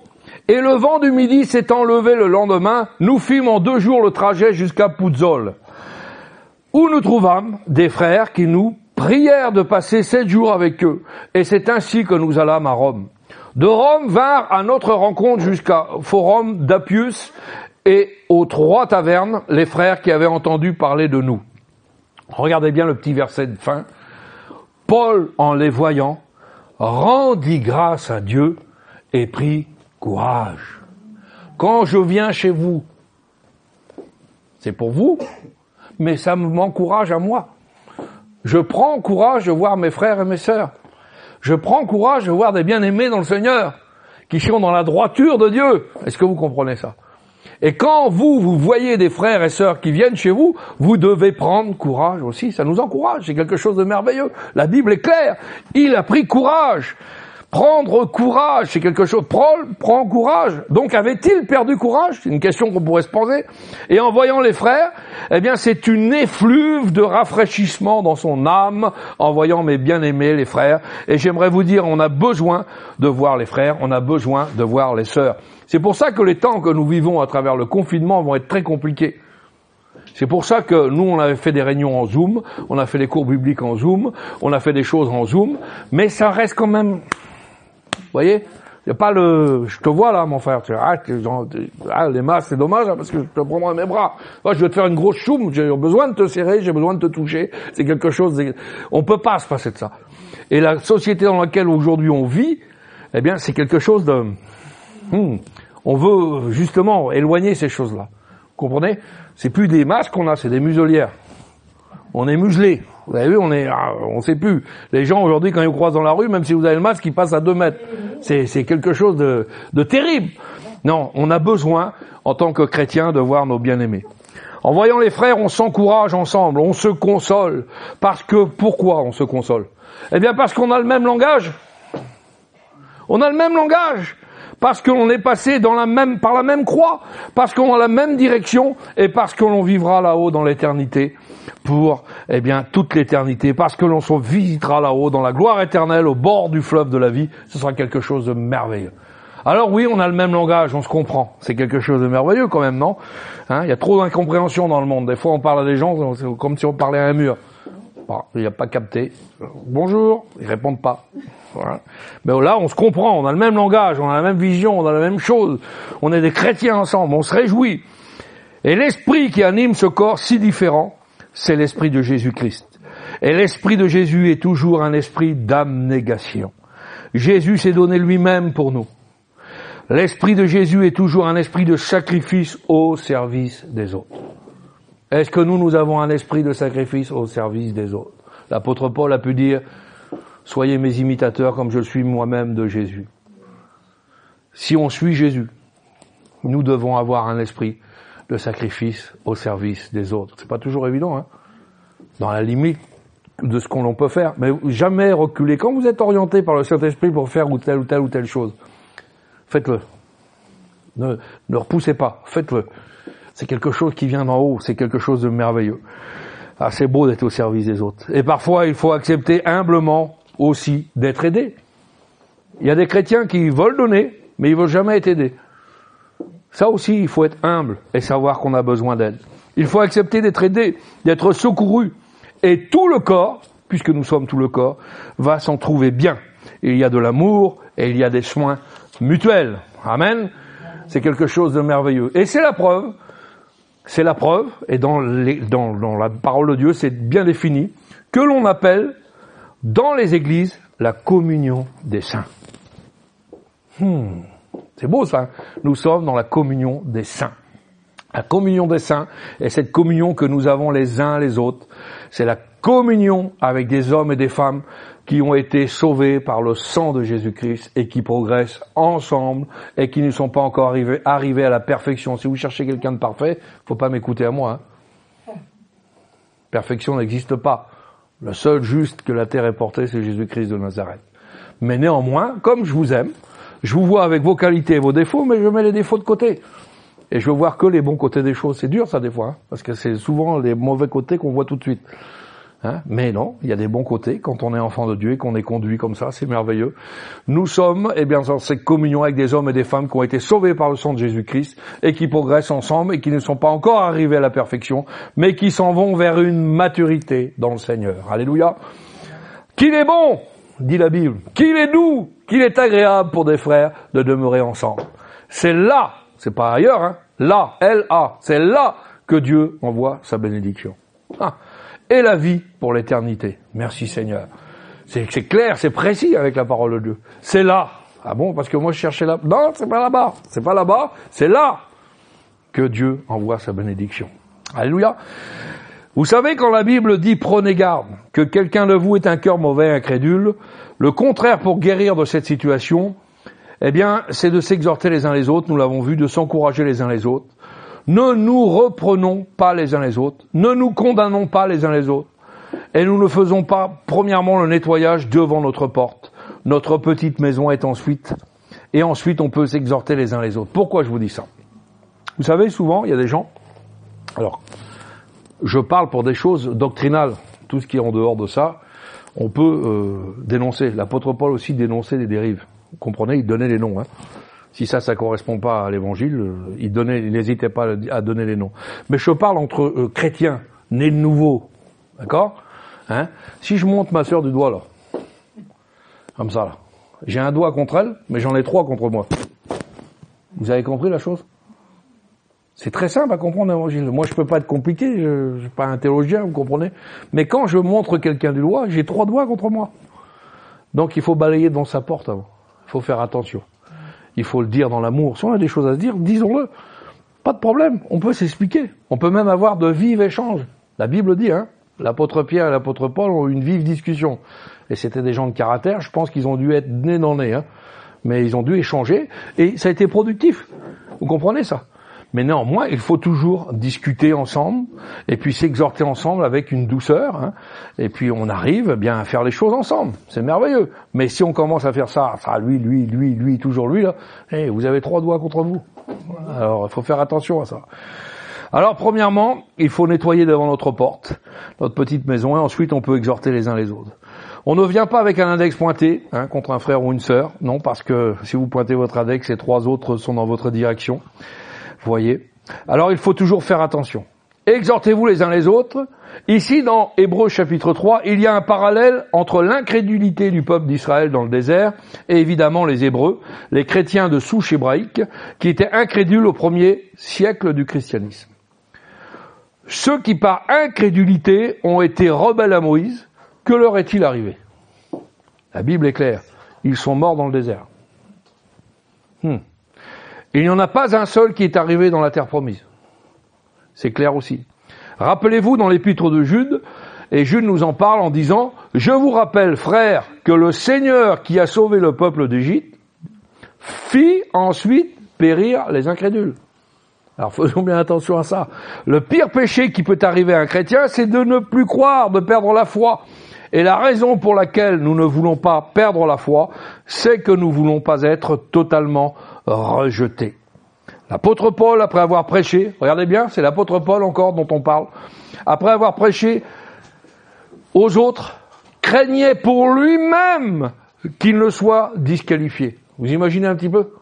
et le vent du midi s'étant levé le lendemain, nous fîmes en deux jours le trajet jusqu'à Puzzol, où nous trouvâmes des frères qui nous prièrent de passer sept jours avec eux, et c'est ainsi que nous allâmes à Rome. De Rome vinrent à notre rencontre jusqu'à Forum d'Appius et aux trois tavernes les frères qui avaient entendu parler de nous. Regardez bien le petit verset de fin. Paul, en les voyant, rendit grâce à Dieu et prit courage. Quand je viens chez vous, c'est pour vous, mais ça m'encourage à moi. Je prends courage de voir mes frères et mes sœurs. Je prends courage de voir des bien-aimés dans le Seigneur, qui sont dans la droiture de Dieu. Est-ce que vous comprenez ça? Et quand vous, vous voyez des frères et sœurs qui viennent chez vous, vous devez prendre courage aussi. Ça nous encourage. C'est quelque chose de merveilleux. La Bible est claire. Il a pris courage. Prendre courage, c'est quelque chose. Paul prend courage. Donc avait-il perdu courage? C'est une question qu'on pourrait se poser. Et en voyant les frères, eh bien c'est une effluve de rafraîchissement dans son âme en voyant mes bien-aimés les frères. Et j'aimerais vous dire, on a besoin de voir les frères, on a besoin de voir les sœurs. C'est pour ça que les temps que nous vivons à travers le confinement vont être très compliqués. C'est pour ça que nous, on avait fait des réunions en Zoom, on a fait des cours bibliques en Zoom, on a fait des choses en Zoom, mais ça reste quand même, vous voyez, il a pas le, je te vois là, mon frère, tu ah, ah, les masques, c'est dommage, hein, parce que je te prendrai mes bras. Moi, je vais te faire une grosse choum, j'ai besoin de te serrer, j'ai besoin de te toucher, c'est quelque chose, on peut pas se passer de ça. Et la société dans laquelle aujourd'hui on vit, eh bien, c'est quelque chose de, hmm, on veut justement éloigner ces choses-là. Vous comprenez? C'est plus des masques qu'on a, c'est des muselières. On est muselé. Vous avez vu, on est, ah, on sait plus. Les gens aujourd'hui, quand ils croisent dans la rue, même si vous avez le masque, ils passent à deux mètres. C'est, quelque chose de, de terrible. Non, on a besoin, en tant que chrétiens, de voir nos bien-aimés. En voyant les frères, on s'encourage ensemble, on se console. Parce que, pourquoi on se console? Eh bien, parce qu'on a le même langage. On a le même langage parce que l'on est passé par la même croix, parce qu'on a la même direction et parce que l'on vivra là-haut dans l'éternité pour, eh bien, toute l'éternité, parce que l'on se visitera là-haut dans la gloire éternelle au bord du fleuve de la vie, ce sera quelque chose de merveilleux. Alors oui, on a le même langage, on se comprend. C'est quelque chose de merveilleux quand même, non? Hein, Il y a trop d'incompréhension dans le monde. Des fois, on parle à des gens comme si on parlait à un mur. Bon, il a pas capté. Bonjour, ils répondent pas. Mais là, on se comprend, on a le même langage, on a la même vision, on a la même chose. On est des chrétiens ensemble, on se réjouit. Et l'esprit qui anime ce corps si différent, c'est l'esprit de Jésus-Christ. Et l'esprit de Jésus est toujours un esprit d'abnégation. Jésus s'est donné lui-même pour nous. L'esprit de Jésus est toujours un esprit de sacrifice au service des autres. Est-ce que nous, nous avons un esprit de sacrifice au service des autres? L'apôtre Paul a pu dire, Soyez mes imitateurs comme je suis moi-même de Jésus. Si on suit Jésus, nous devons avoir un esprit de sacrifice au service des autres. C'est pas toujours évident, hein Dans la limite de ce qu'on peut faire, mais jamais reculer. Quand vous êtes orienté par le Saint-Esprit pour faire telle ou telle ou telle chose, faites-le. Ne, ne repoussez pas, faites-le. C'est quelque chose qui vient d'en haut, c'est quelque chose de merveilleux. Ah, c'est beau d'être au service des autres. Et parfois, il faut accepter humblement aussi d'être aidé. Il y a des chrétiens qui veulent donner, mais ils veulent jamais être aidés. Ça aussi, il faut être humble et savoir qu'on a besoin d'aide. Il faut accepter d'être aidé, d'être secouru. Et tout le corps, puisque nous sommes tout le corps, va s'en trouver bien. Il y a de l'amour et il y a des soins mutuels. Amen. C'est quelque chose de merveilleux. Et c'est la preuve, c'est la preuve, et dans, la parole de Dieu, c'est bien défini, que l'on appelle dans les églises la communion des saints. Hmm, c'est beau ça. Nous sommes dans la communion des saints. La communion des saints est cette communion que nous avons les uns les autres. C'est la communion avec des hommes et des femmes qui ont été sauvés par le sang de Jésus-Christ et qui progressent ensemble et qui ne sont pas encore arrivés, à la perfection. Si vous cherchez quelqu'un de parfait, faut pas m'écouter à moi. Hein. Perfection n'existe pas. Le seul juste que la terre ait porté, c'est Jésus-Christ de Nazareth. Mais néanmoins, comme je vous aime, je vous vois avec vos qualités et vos défauts, mais je mets les défauts de côté. et je veux voir que les bons côtés des choses. C'est dur ça des fois, hein, parce que c'est souvent les mauvais côtés qu'on voit tout de suite. Hein? Mais non, il y a des bons côtés quand on est enfant de Dieu et qu'on est conduit comme ça, c'est merveilleux. Nous sommes, eh bien, dans cette communion avec des hommes et des femmes qui ont été sauvés par le sang de Jésus-Christ et qui progressent ensemble et qui ne sont pas encore arrivés à la perfection, mais qui s'en vont vers une maturité dans le Seigneur. Alléluia. Qu'il est bon, dit la Bible, qu'il est doux, qu'il est agréable pour des frères de demeurer ensemble. C'est là, c'est pas ailleurs, hein, là, L-A, c'est là que Dieu envoie sa bénédiction. Ah et la vie pour l'éternité. Merci Seigneur. C'est clair, c'est précis avec la parole de Dieu. C'est là. Ah bon, parce que moi je cherchais là. Non, c'est pas là-bas. C'est pas là-bas. C'est là que Dieu envoie sa bénédiction. Alléluia. Vous savez, quand la Bible dit prenez garde, que quelqu'un de vous est un cœur mauvais, incrédule, le contraire pour guérir de cette situation, eh bien, c'est de s'exhorter les uns les autres, nous l'avons vu, de s'encourager les uns les autres, ne nous reprenons pas les uns les autres, ne nous condamnons pas les uns les autres, et nous ne faisons pas, premièrement, le nettoyage devant notre porte. Notre petite maison est ensuite, et ensuite on peut s'exhorter les uns les autres. Pourquoi je vous dis ça? Vous savez, souvent, il y a des gens, alors, je parle pour des choses doctrinales, tout ce qui est en dehors de ça, on peut euh, dénoncer. L'apôtre Paul aussi dénonçait des dérives. Vous comprenez, il donnait les noms. Hein. Si ça, ça correspond pas à l'évangile, euh, il donnait, n'hésitait pas à donner les noms. Mais je parle entre euh, chrétiens, nés de nouveau. D'accord? Hein? Si je monte ma sœur du doigt, là. Comme ça, là. J'ai un doigt contre elle, mais j'en ai trois contre moi. Vous avez compris la chose? C'est très simple à comprendre l'évangile. Moi, je peux pas être compliqué, je, je suis pas un théologien, vous comprenez. Mais quand je montre quelqu'un du doigt, j'ai trois doigts contre moi. Donc, il faut balayer dans sa porte avant. Il faut faire attention il faut le dire dans l'amour. Si on a des choses à se dire, disons-le. Pas de problème, on peut s'expliquer. On peut même avoir de vives échanges. La Bible dit, hein, l'apôtre Pierre et l'apôtre Paul ont eu une vive discussion. Et c'était des gens de caractère, je pense qu'ils ont dû être nés dans nez, hein. mais ils ont dû échanger, et ça a été productif. Vous comprenez ça? Mais néanmoins, il faut toujours discuter ensemble et puis s'exhorter ensemble avec une douceur. Hein, et puis on arrive bien à faire les choses ensemble. C'est merveilleux. Mais si on commence à faire ça, ça lui, lui, lui, lui, toujours lui là, hey, eh, vous avez trois doigts contre vous. Alors il faut faire attention à ça. Alors premièrement, il faut nettoyer devant notre porte, notre petite maison, et ensuite on peut exhorter les uns les autres. On ne vient pas avec un index pointé hein, contre un frère ou une sœur, non, parce que si vous pointez votre index, les trois autres sont dans votre direction voyez Alors il faut toujours faire attention. Exhortez-vous les uns les autres. Ici, dans Hébreu chapitre 3, il y a un parallèle entre l'incrédulité du peuple d'Israël dans le désert et évidemment les Hébreux, les chrétiens de souche hébraïque, qui étaient incrédules au premier siècle du christianisme. Ceux qui par incrédulité ont été rebelles à Moïse, que leur est-il arrivé? La Bible est claire. Ils sont morts dans le désert. Hmm. Il n'y en a pas un seul qui est arrivé dans la terre promise. C'est clair aussi. Rappelez-vous dans l'épître de Jude, et Jude nous en parle en disant, je vous rappelle, frères, que le Seigneur qui a sauvé le peuple d'Égypte fit ensuite périr les incrédules. Alors faisons bien attention à ça. Le pire péché qui peut arriver à un chrétien, c'est de ne plus croire, de perdre la foi. Et la raison pour laquelle nous ne voulons pas perdre la foi, c'est que nous voulons pas être totalement rejeté. L'apôtre Paul, après avoir prêché, regardez bien, c'est l'apôtre Paul encore dont on parle, après avoir prêché aux autres, craignait pour lui-même qu'il ne soit disqualifié. Vous imaginez un petit peu?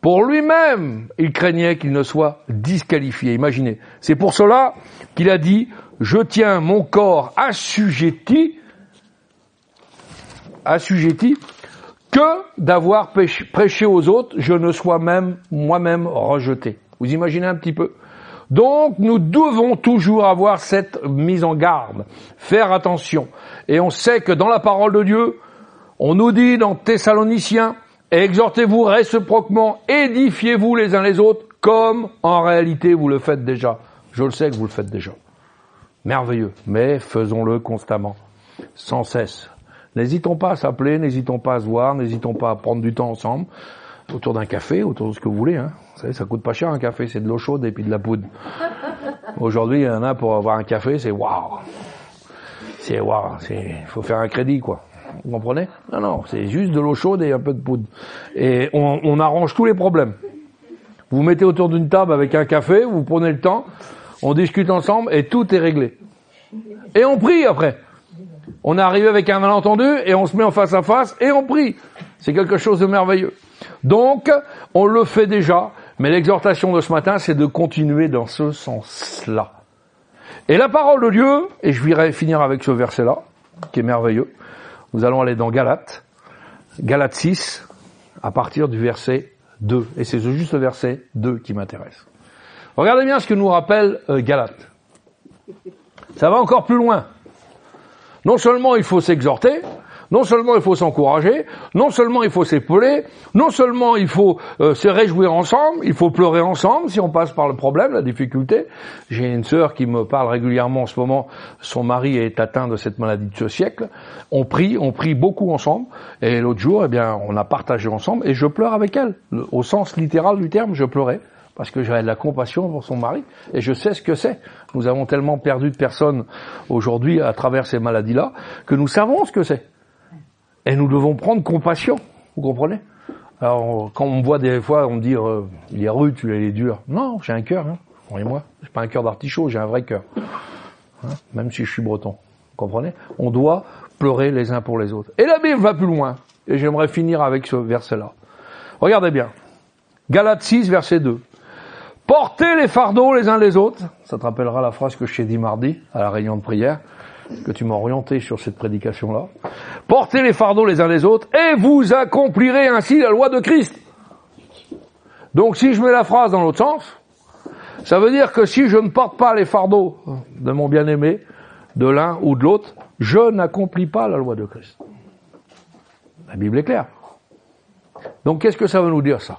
Pour lui-même, il craignait qu'il ne soit disqualifié. Imaginez. C'est pour cela qu'il a dit, je tiens mon corps assujetti, assujetti que d'avoir prêché aux autres, je ne sois même moi-même rejeté. Vous imaginez un petit peu Donc nous devons toujours avoir cette mise en garde, faire attention. Et on sait que dans la parole de Dieu, on nous dit dans Thessaloniciens, exhortez-vous réciproquement, édifiez-vous les uns les autres, comme en réalité vous le faites déjà. Je le sais que vous le faites déjà. Merveilleux. Mais faisons-le constamment, sans cesse. N'hésitons pas à s'appeler, n'hésitons pas à se voir, n'hésitons pas à prendre du temps ensemble, autour d'un café, autour de ce que vous voulez. Hein. Vous savez, ça coûte pas cher un café, c'est de l'eau chaude et puis de la poudre. Aujourd'hui, il y en a pour avoir un café, c'est waouh. C'est waouh, c'est, faut faire un crédit quoi. Vous comprenez? Non, non, c'est juste de l'eau chaude et un peu de poudre. Et on, on arrange tous les problèmes. Vous vous mettez autour d'une table avec un café, vous prenez le temps, on discute ensemble et tout est réglé. Et on prie après. On est arrivé avec un malentendu et on se met en face à face et on prie. C'est quelque chose de merveilleux. Donc, on le fait déjà, mais l'exhortation de ce matin, c'est de continuer dans ce sens-là. Et la parole de Dieu, et je vais finir avec ce verset-là, qui est merveilleux, nous allons aller dans Galates, Galates 6, à partir du verset 2. Et c'est juste le verset 2 qui m'intéresse. Regardez bien ce que nous rappelle euh, Galates. Ça va encore plus loin. Non seulement il faut s'exhorter, non seulement il faut s'encourager, non seulement il faut s'épauler, non seulement il faut euh, se réjouir ensemble, il faut pleurer ensemble si on passe par le problème, la difficulté. J'ai une sœur qui me parle régulièrement en ce moment, son mari est atteint de cette maladie de ce siècle. On prie, on prie beaucoup ensemble, et l'autre jour, eh bien, on a partagé ensemble, et je pleure avec elle. Au sens littéral du terme, je pleurais parce que j'avais de la compassion pour son mari, et je sais ce que c'est. Nous avons tellement perdu de personnes aujourd'hui à travers ces maladies-là, que nous savons ce que c'est. Et nous devons prendre compassion. Vous comprenez? Alors, quand on me voit des fois, on me dit, euh, il est rude, il est dur. Non, j'ai un cœur, hein. Et moi, j'ai pas un cœur d'artichaut, j'ai un vrai cœur. Hein, même si je suis breton. Vous comprenez? On doit pleurer les uns pour les autres. Et la Bible va plus loin. Et j'aimerais finir avec ce verset-là. Regardez bien. Galates 6, verset 2. Portez les fardeaux les uns les autres. Ça te rappellera la phrase que je t'ai dit mardi à la réunion de prière que tu m'as orienté sur cette prédication-là. Portez les fardeaux les uns les autres et vous accomplirez ainsi la loi de Christ. Donc si je mets la phrase dans l'autre sens, ça veut dire que si je ne porte pas les fardeaux de mon bien-aimé, de l'un ou de l'autre, je n'accomplis pas la loi de Christ. La Bible est claire. Donc qu'est-ce que ça veut nous dire ça?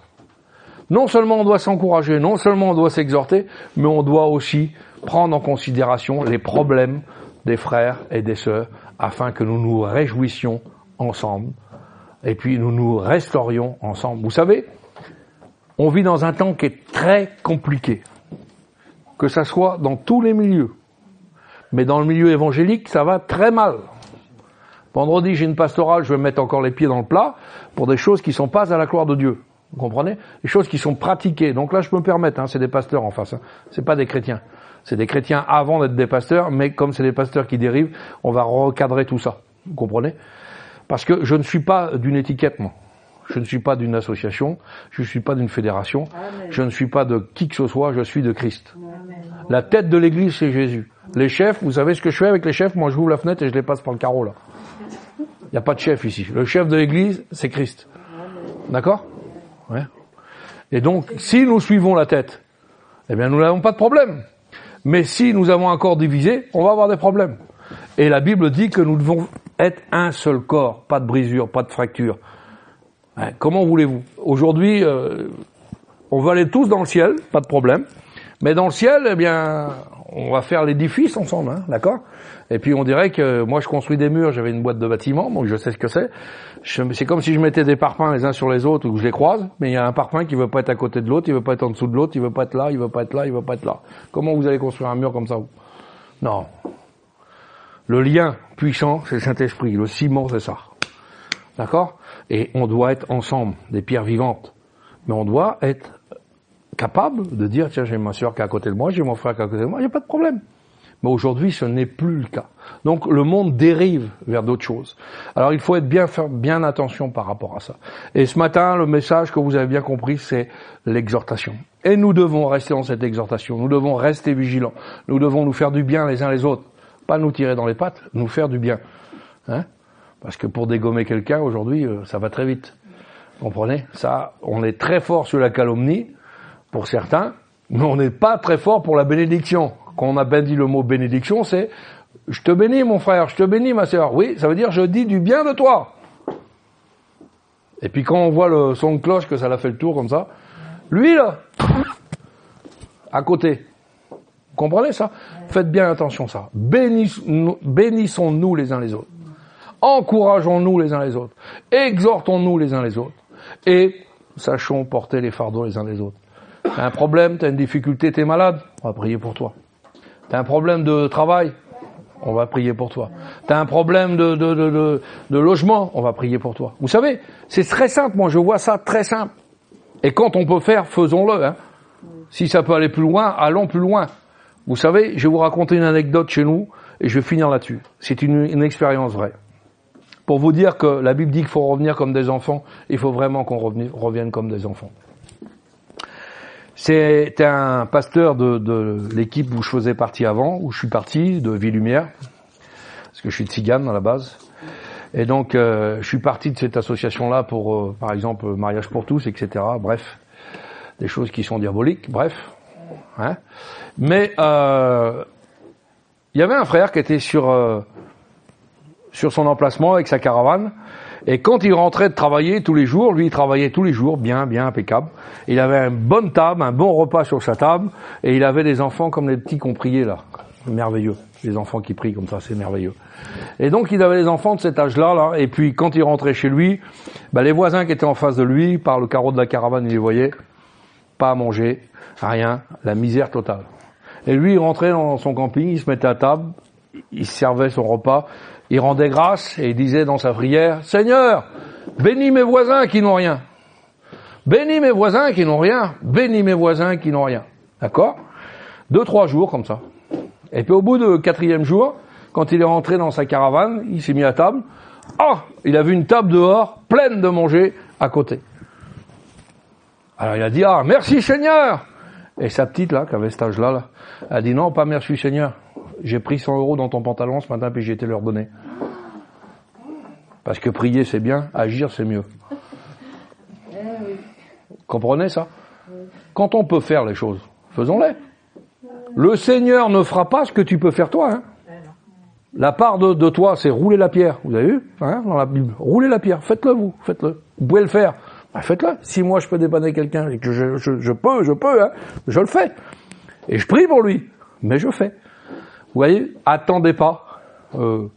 Non seulement on doit s'encourager, non seulement on doit s'exhorter, mais on doit aussi prendre en considération les problèmes des frères et des sœurs afin que nous nous réjouissions ensemble et puis nous nous restaurions ensemble. Vous savez, on vit dans un temps qui est très compliqué, que ça soit dans tous les milieux. Mais dans le milieu évangélique, ça va très mal. Vendredi, j'ai une pastorale, je vais mettre encore les pieds dans le plat pour des choses qui sont pas à la gloire de Dieu. Vous comprenez? Des choses qui sont pratiquées. Donc là, je peux me permettre, hein, c'est des pasteurs en face, hein. c'est pas des chrétiens. C'est des chrétiens avant d'être des pasteurs, mais comme c'est des pasteurs qui dérivent, on va recadrer tout ça. Vous comprenez? Parce que je ne suis pas d'une étiquette, moi. Je ne suis pas d'une association, je ne suis pas d'une fédération, je ne suis pas de qui que ce soit, je suis de Christ. La tête de l'Église, c'est Jésus. Les chefs, vous savez ce que je fais avec les chefs? Moi, je ouvre la fenêtre et je les passe par le carreau, là. Il n'y a pas de chef ici. Le chef de l'Église, c'est Christ. D'accord? Et donc, si nous suivons la tête, eh bien, nous n'avons pas de problème. Mais si nous avons un corps divisé, on va avoir des problèmes. Et la Bible dit que nous devons être un seul corps, pas de brisure, pas de fracture. Comment voulez-vous? Aujourd'hui, euh, on va aller tous dans le ciel, pas de problème. Mais dans le ciel, eh bien, on va faire l'édifice ensemble, hein, d'accord? Et puis on dirait que moi je construis des murs, j'avais une boîte de bâtiment, donc je sais ce que c'est. C'est comme si je mettais des parpaings les uns sur les autres ou que je les croise, mais il y a un parpaing qui veut pas être à côté de l'autre, il veut pas être en dessous de l'autre, il veut pas être là, il veut pas être là, il veut pas être là. Comment vous allez construire un mur comme ça Non. Le lien puissant, c'est le Saint-Esprit. Le ciment, c'est ça. D'accord? Et on doit être ensemble, des pierres vivantes. Mais on doit être capable de dire, tiens, j'ai ma soeur qui est à côté de moi, j'ai mon frère qui est à côté de moi, il n'y a pas de problème. Mais aujourd'hui, ce n'est plus le cas. Donc le monde dérive vers d'autres choses. Alors il faut être bien faire bien attention par rapport à ça. Et ce matin, le message que vous avez bien compris, c'est l'exhortation. Et nous devons rester dans cette exhortation. Nous devons rester vigilants. Nous devons nous faire du bien les uns les autres. Pas nous tirer dans les pattes, nous faire du bien. Hein? Parce que pour dégommer quelqu'un aujourd'hui, euh, ça va très vite. Comprenez? Ça, on est très fort sur la calomnie, pour certains, mais on n'est pas très fort pour la bénédiction. Quand on a bien dit le mot bénédiction, c'est je te bénis mon frère, je te bénis ma sœur. Oui, ça veut dire je dis du bien de toi. Et puis quand on voit le son de cloche que ça l'a fait le tour comme ça, lui là, à côté. Vous comprenez ça? Faites bien attention ça. Bénissons-nous les uns les autres. Encourageons-nous les uns les autres. Exhortons-nous les uns les autres. Et sachons porter les fardeaux les uns les autres. T'as un problème, t'as une difficulté, t'es malade, on va prier pour toi. T'as un problème de travail, on va prier pour toi. T'as un problème de, logement, on va prier pour toi. Vous savez, c'est très simple, moi je vois ça très simple. Et quand on peut faire, faisons-le. Hein. Si ça peut aller plus loin, allons plus loin. Vous savez, je vais vous raconter une anecdote chez nous et je vais finir là-dessus. C'est une, une, expérience vraie. Pour vous dire que la Bible dit qu'il faut revenir comme des enfants, il faut vraiment qu'on revienne comme des enfants. C'est un pasteur de, l'équipe où je faisais partie avant, où je suis parti, de Ville-Lumière, parce que je suis Tzigane à la base. Et donc, euh, je suis parti de cette association-là pour, euh, par exemple, mariage pour tous, etc. Bref, des choses qui sont diaboliques. Bref, hein. Mais euh, il y avait un frère qui était sur sur son emplacement avec sa caravane. Et quand il rentrait de travailler tous les jours, lui il travaillait tous les jours, bien, bien impeccable. Il avait une bonne table, un bon repas sur sa table, et il avait des enfants comme les petits qu'on priait là. Merveilleux. Les enfants qui prient comme ça, c'est merveilleux. Et donc il avait les enfants de cet âge-là, là, et puis quand il rentrait chez lui, bah, les voisins qui étaient en face de lui, par le carreau de la caravane, il les voyait, pas à manger, rien, la misère totale. Et lui, il rentrait dans son camping, il se mettait à table, il servait son repas, il rendait grâce et il disait dans sa prière, Seigneur, bénis mes voisins qui n'ont rien. Bénis mes voisins qui n'ont rien. Bénis mes voisins qui n'ont rien. D'accord? Deux, trois jours comme ça. Et puis au bout du quatrième jour, quand il est rentré dans sa caravane, il s'est mis à table. Ah Il a vu une table dehors, pleine de manger, à côté. Alors il a dit, ah, merci Seigneur Et sa petite, là, qui avait cet âge-là, là, a dit, non, pas merci Seigneur. J'ai pris 100 euros dans ton pantalon ce matin, puis j'ai été leur donner. Parce que prier, c'est bien, agir, c'est mieux. Comprenez ça? Quand on peut faire les choses, faisons-les. Le Seigneur ne fera pas ce que tu peux faire toi. Hein. La part de, toi, c'est rouler la pierre. Vous avez vu hein, dans la Bible Rouler la pierre. Faites-le vous. Faites-le. Vous pouvez le faire. Bah, faites-le. Si moi je peux dépanner quelqu'un et que je, je, peux, je peux, hein, je le fais. Et je prie pour lui. Mais je fais. Vous voyez Attendez pas euh,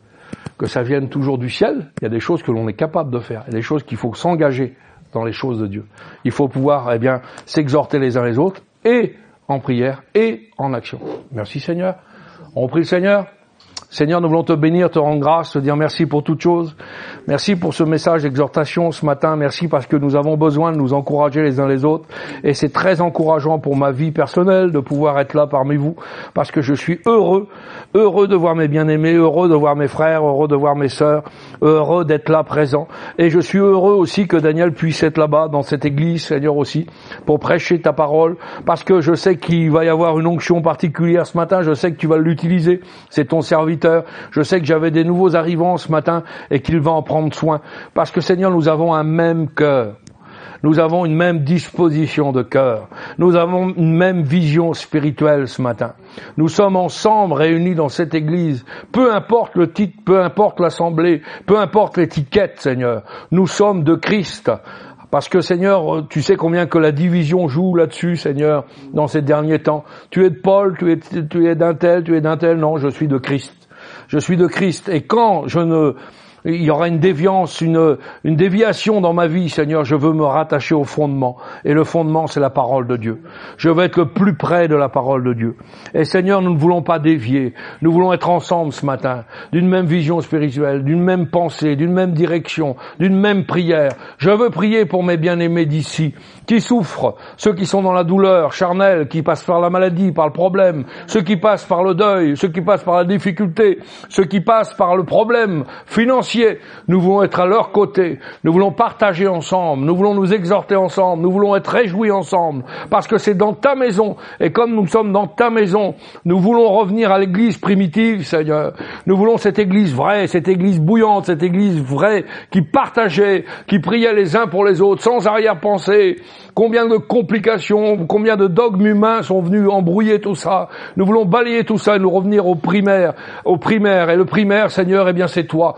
que ça vienne toujours du ciel. Il y a des choses que l'on est capable de faire. Il y a des choses qu'il faut s'engager dans les choses de Dieu. Il faut pouvoir, eh bien, s'exhorter les uns les autres et en prière et en action. Merci Seigneur. On prie le Seigneur. Seigneur, nous voulons te bénir, te rendre grâce, te dire merci pour toutes choses. Merci pour ce message d'exhortation ce matin. Merci parce que nous avons besoin de nous encourager les uns les autres. Et c'est très encourageant pour ma vie personnelle de pouvoir être là parmi vous parce que je suis heureux, heureux de voir mes bien-aimés, heureux de voir mes frères, heureux de voir mes sœurs, heureux d'être là présent. Et je suis heureux aussi que Daniel puisse être là-bas dans cette église, Seigneur aussi, pour prêcher ta parole parce que je sais qu'il va y avoir une onction particulière ce matin. Je sais que tu vas l'utiliser. C'est ton serviteur je sais que j'avais des nouveaux arrivants ce matin et qu'il va en prendre soin. Parce que Seigneur, nous avons un même cœur. Nous avons une même disposition de cœur. Nous avons une même vision spirituelle ce matin. Nous sommes ensemble réunis dans cette église. Peu importe le titre, peu importe l'assemblée, peu importe l'étiquette, Seigneur. Nous sommes de Christ. Parce que Seigneur, tu sais combien que la division joue là-dessus, Seigneur, dans ces derniers temps. Tu es de Paul, tu es, tu es d'un tel, tu es d'un tel. Non, je suis de Christ je suis de Christ. Et quand je ne il y aura une déviance, une, déviation dans ma vie, Seigneur, je veux me rattacher au fondement. Et le fondement, c'est la parole de Dieu. Je veux être le plus près de la parole de Dieu. Et Seigneur, nous ne voulons pas dévier. Nous voulons être ensemble ce matin, d'une même vision spirituelle, d'une même pensée, d'une même direction, d'une même prière. Je veux prier pour mes bien-aimés d'ici, qui souffrent, ceux qui sont dans la douleur charnelle, qui passent par la maladie, par le problème, ceux qui passent par le deuil, ceux qui passent par la difficulté, ceux qui passent par le problème financier nous voulons être à leur côté. Nous voulons partager ensemble. Nous voulons nous exhorter ensemble. Nous voulons être réjouis ensemble. Parce que c'est dans ta maison. Et comme nous sommes dans ta maison, nous voulons revenir à l'église primitive, Seigneur. Nous voulons cette église vraie, cette église bouillante, cette église vraie qui partageait, qui priait les uns pour les autres, sans arrière-pensée, Combien de complications, combien de dogmes humains sont venus embrouiller tout ça. Nous voulons balayer tout ça et nous revenir au primaire, au primaire. Et le primaire, Seigneur, eh bien c'est toi,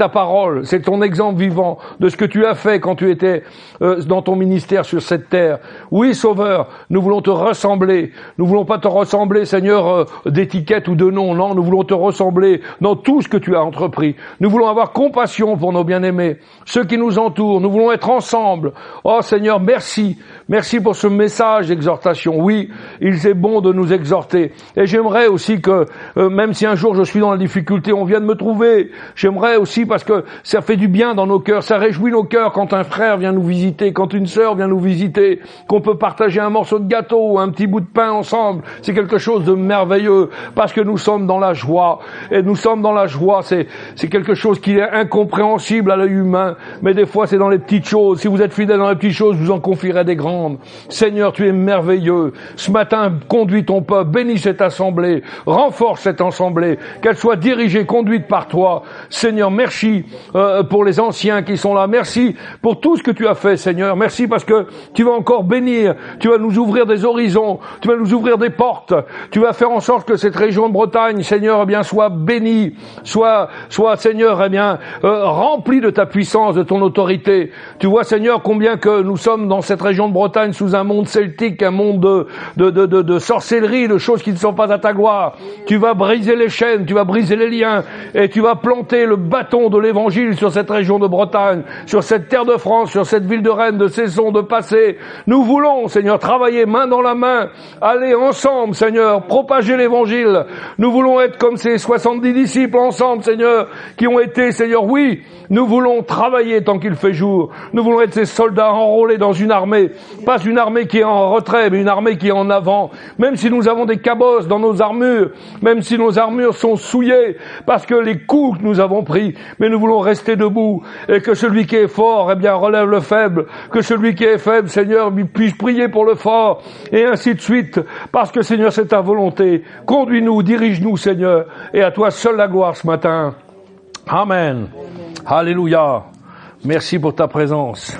ta parole, c'est ton exemple vivant de ce que tu as fait quand tu étais euh, dans ton ministère sur cette terre. Oui, Sauveur, nous voulons te ressembler. Nous voulons pas te ressembler, Seigneur, euh, d'étiquette ou de nom. Non, nous voulons te ressembler dans tout ce que tu as entrepris. Nous voulons avoir compassion pour nos bien-aimés, ceux qui nous entourent. Nous voulons être ensemble. Oh Seigneur, merci Merci pour ce message d'exhortation. Oui, il est bon de nous exhorter. Et j'aimerais aussi que, euh, même si un jour je suis dans la difficulté, on vient de me trouver, j'aimerais aussi parce que ça fait du bien dans nos cœurs, ça réjouit nos cœurs quand un frère vient nous visiter, quand une sœur vient nous visiter, qu'on peut partager un morceau de gâteau ou un petit bout de pain ensemble. C'est quelque chose de merveilleux parce que nous sommes dans la joie et nous sommes dans la joie. C'est quelque chose qui est incompréhensible à l'œil humain, mais des fois c'est dans les petites choses. Si vous êtes fidèle dans les petites choses, vous en confierez des grandes. Seigneur, tu es merveilleux. Ce matin, conduis ton peuple, bénis cette assemblée, renforce cette assemblée, qu'elle soit dirigée, conduite par toi. Seigneur, merci euh, pour les anciens qui sont là. Merci pour tout ce que tu as fait, Seigneur. Merci parce que tu vas encore bénir, tu vas nous ouvrir des horizons, tu vas nous ouvrir des portes, tu vas faire en sorte que cette région de Bretagne, Seigneur, eh bien, soit bénie, soit, soit, Seigneur, eh bien, euh, remplie de ta puissance, de ton autorité. Tu vois, Seigneur, combien que nous sommes dans cette région de Bretagne sous un monde celtique, un monde de, de, de, de, de sorcellerie, de choses qui ne sont pas à ta gloire. Tu vas briser les chaînes, tu vas briser les liens, et tu vas planter le bâton de l'évangile sur cette région de Bretagne, sur cette terre de France, sur cette ville de Rennes, de Saison, de Passé. Nous voulons, Seigneur, travailler main dans la main, aller ensemble, Seigneur, propager l'évangile. Nous voulons être comme ces 70 disciples ensemble, Seigneur, qui ont été, Seigneur, oui, nous voulons travailler tant qu'il fait jour. Nous voulons être ces soldats enrôlés dans une armée, pas une armée qui est en retrait, mais une armée qui est en avant. Même si nous avons des cabosses dans nos armures, même si nos armures sont souillées, parce que les coups que nous avons pris, mais nous voulons rester debout, et que celui qui est fort, eh bien, relève le faible, que celui qui est faible, Seigneur, puisse prier pour le fort, et ainsi de suite, parce que Seigneur, c'est ta volonté. Conduis-nous, dirige-nous, Seigneur, et à toi seul la gloire ce matin. Amen. Alléluia. Merci pour ta présence.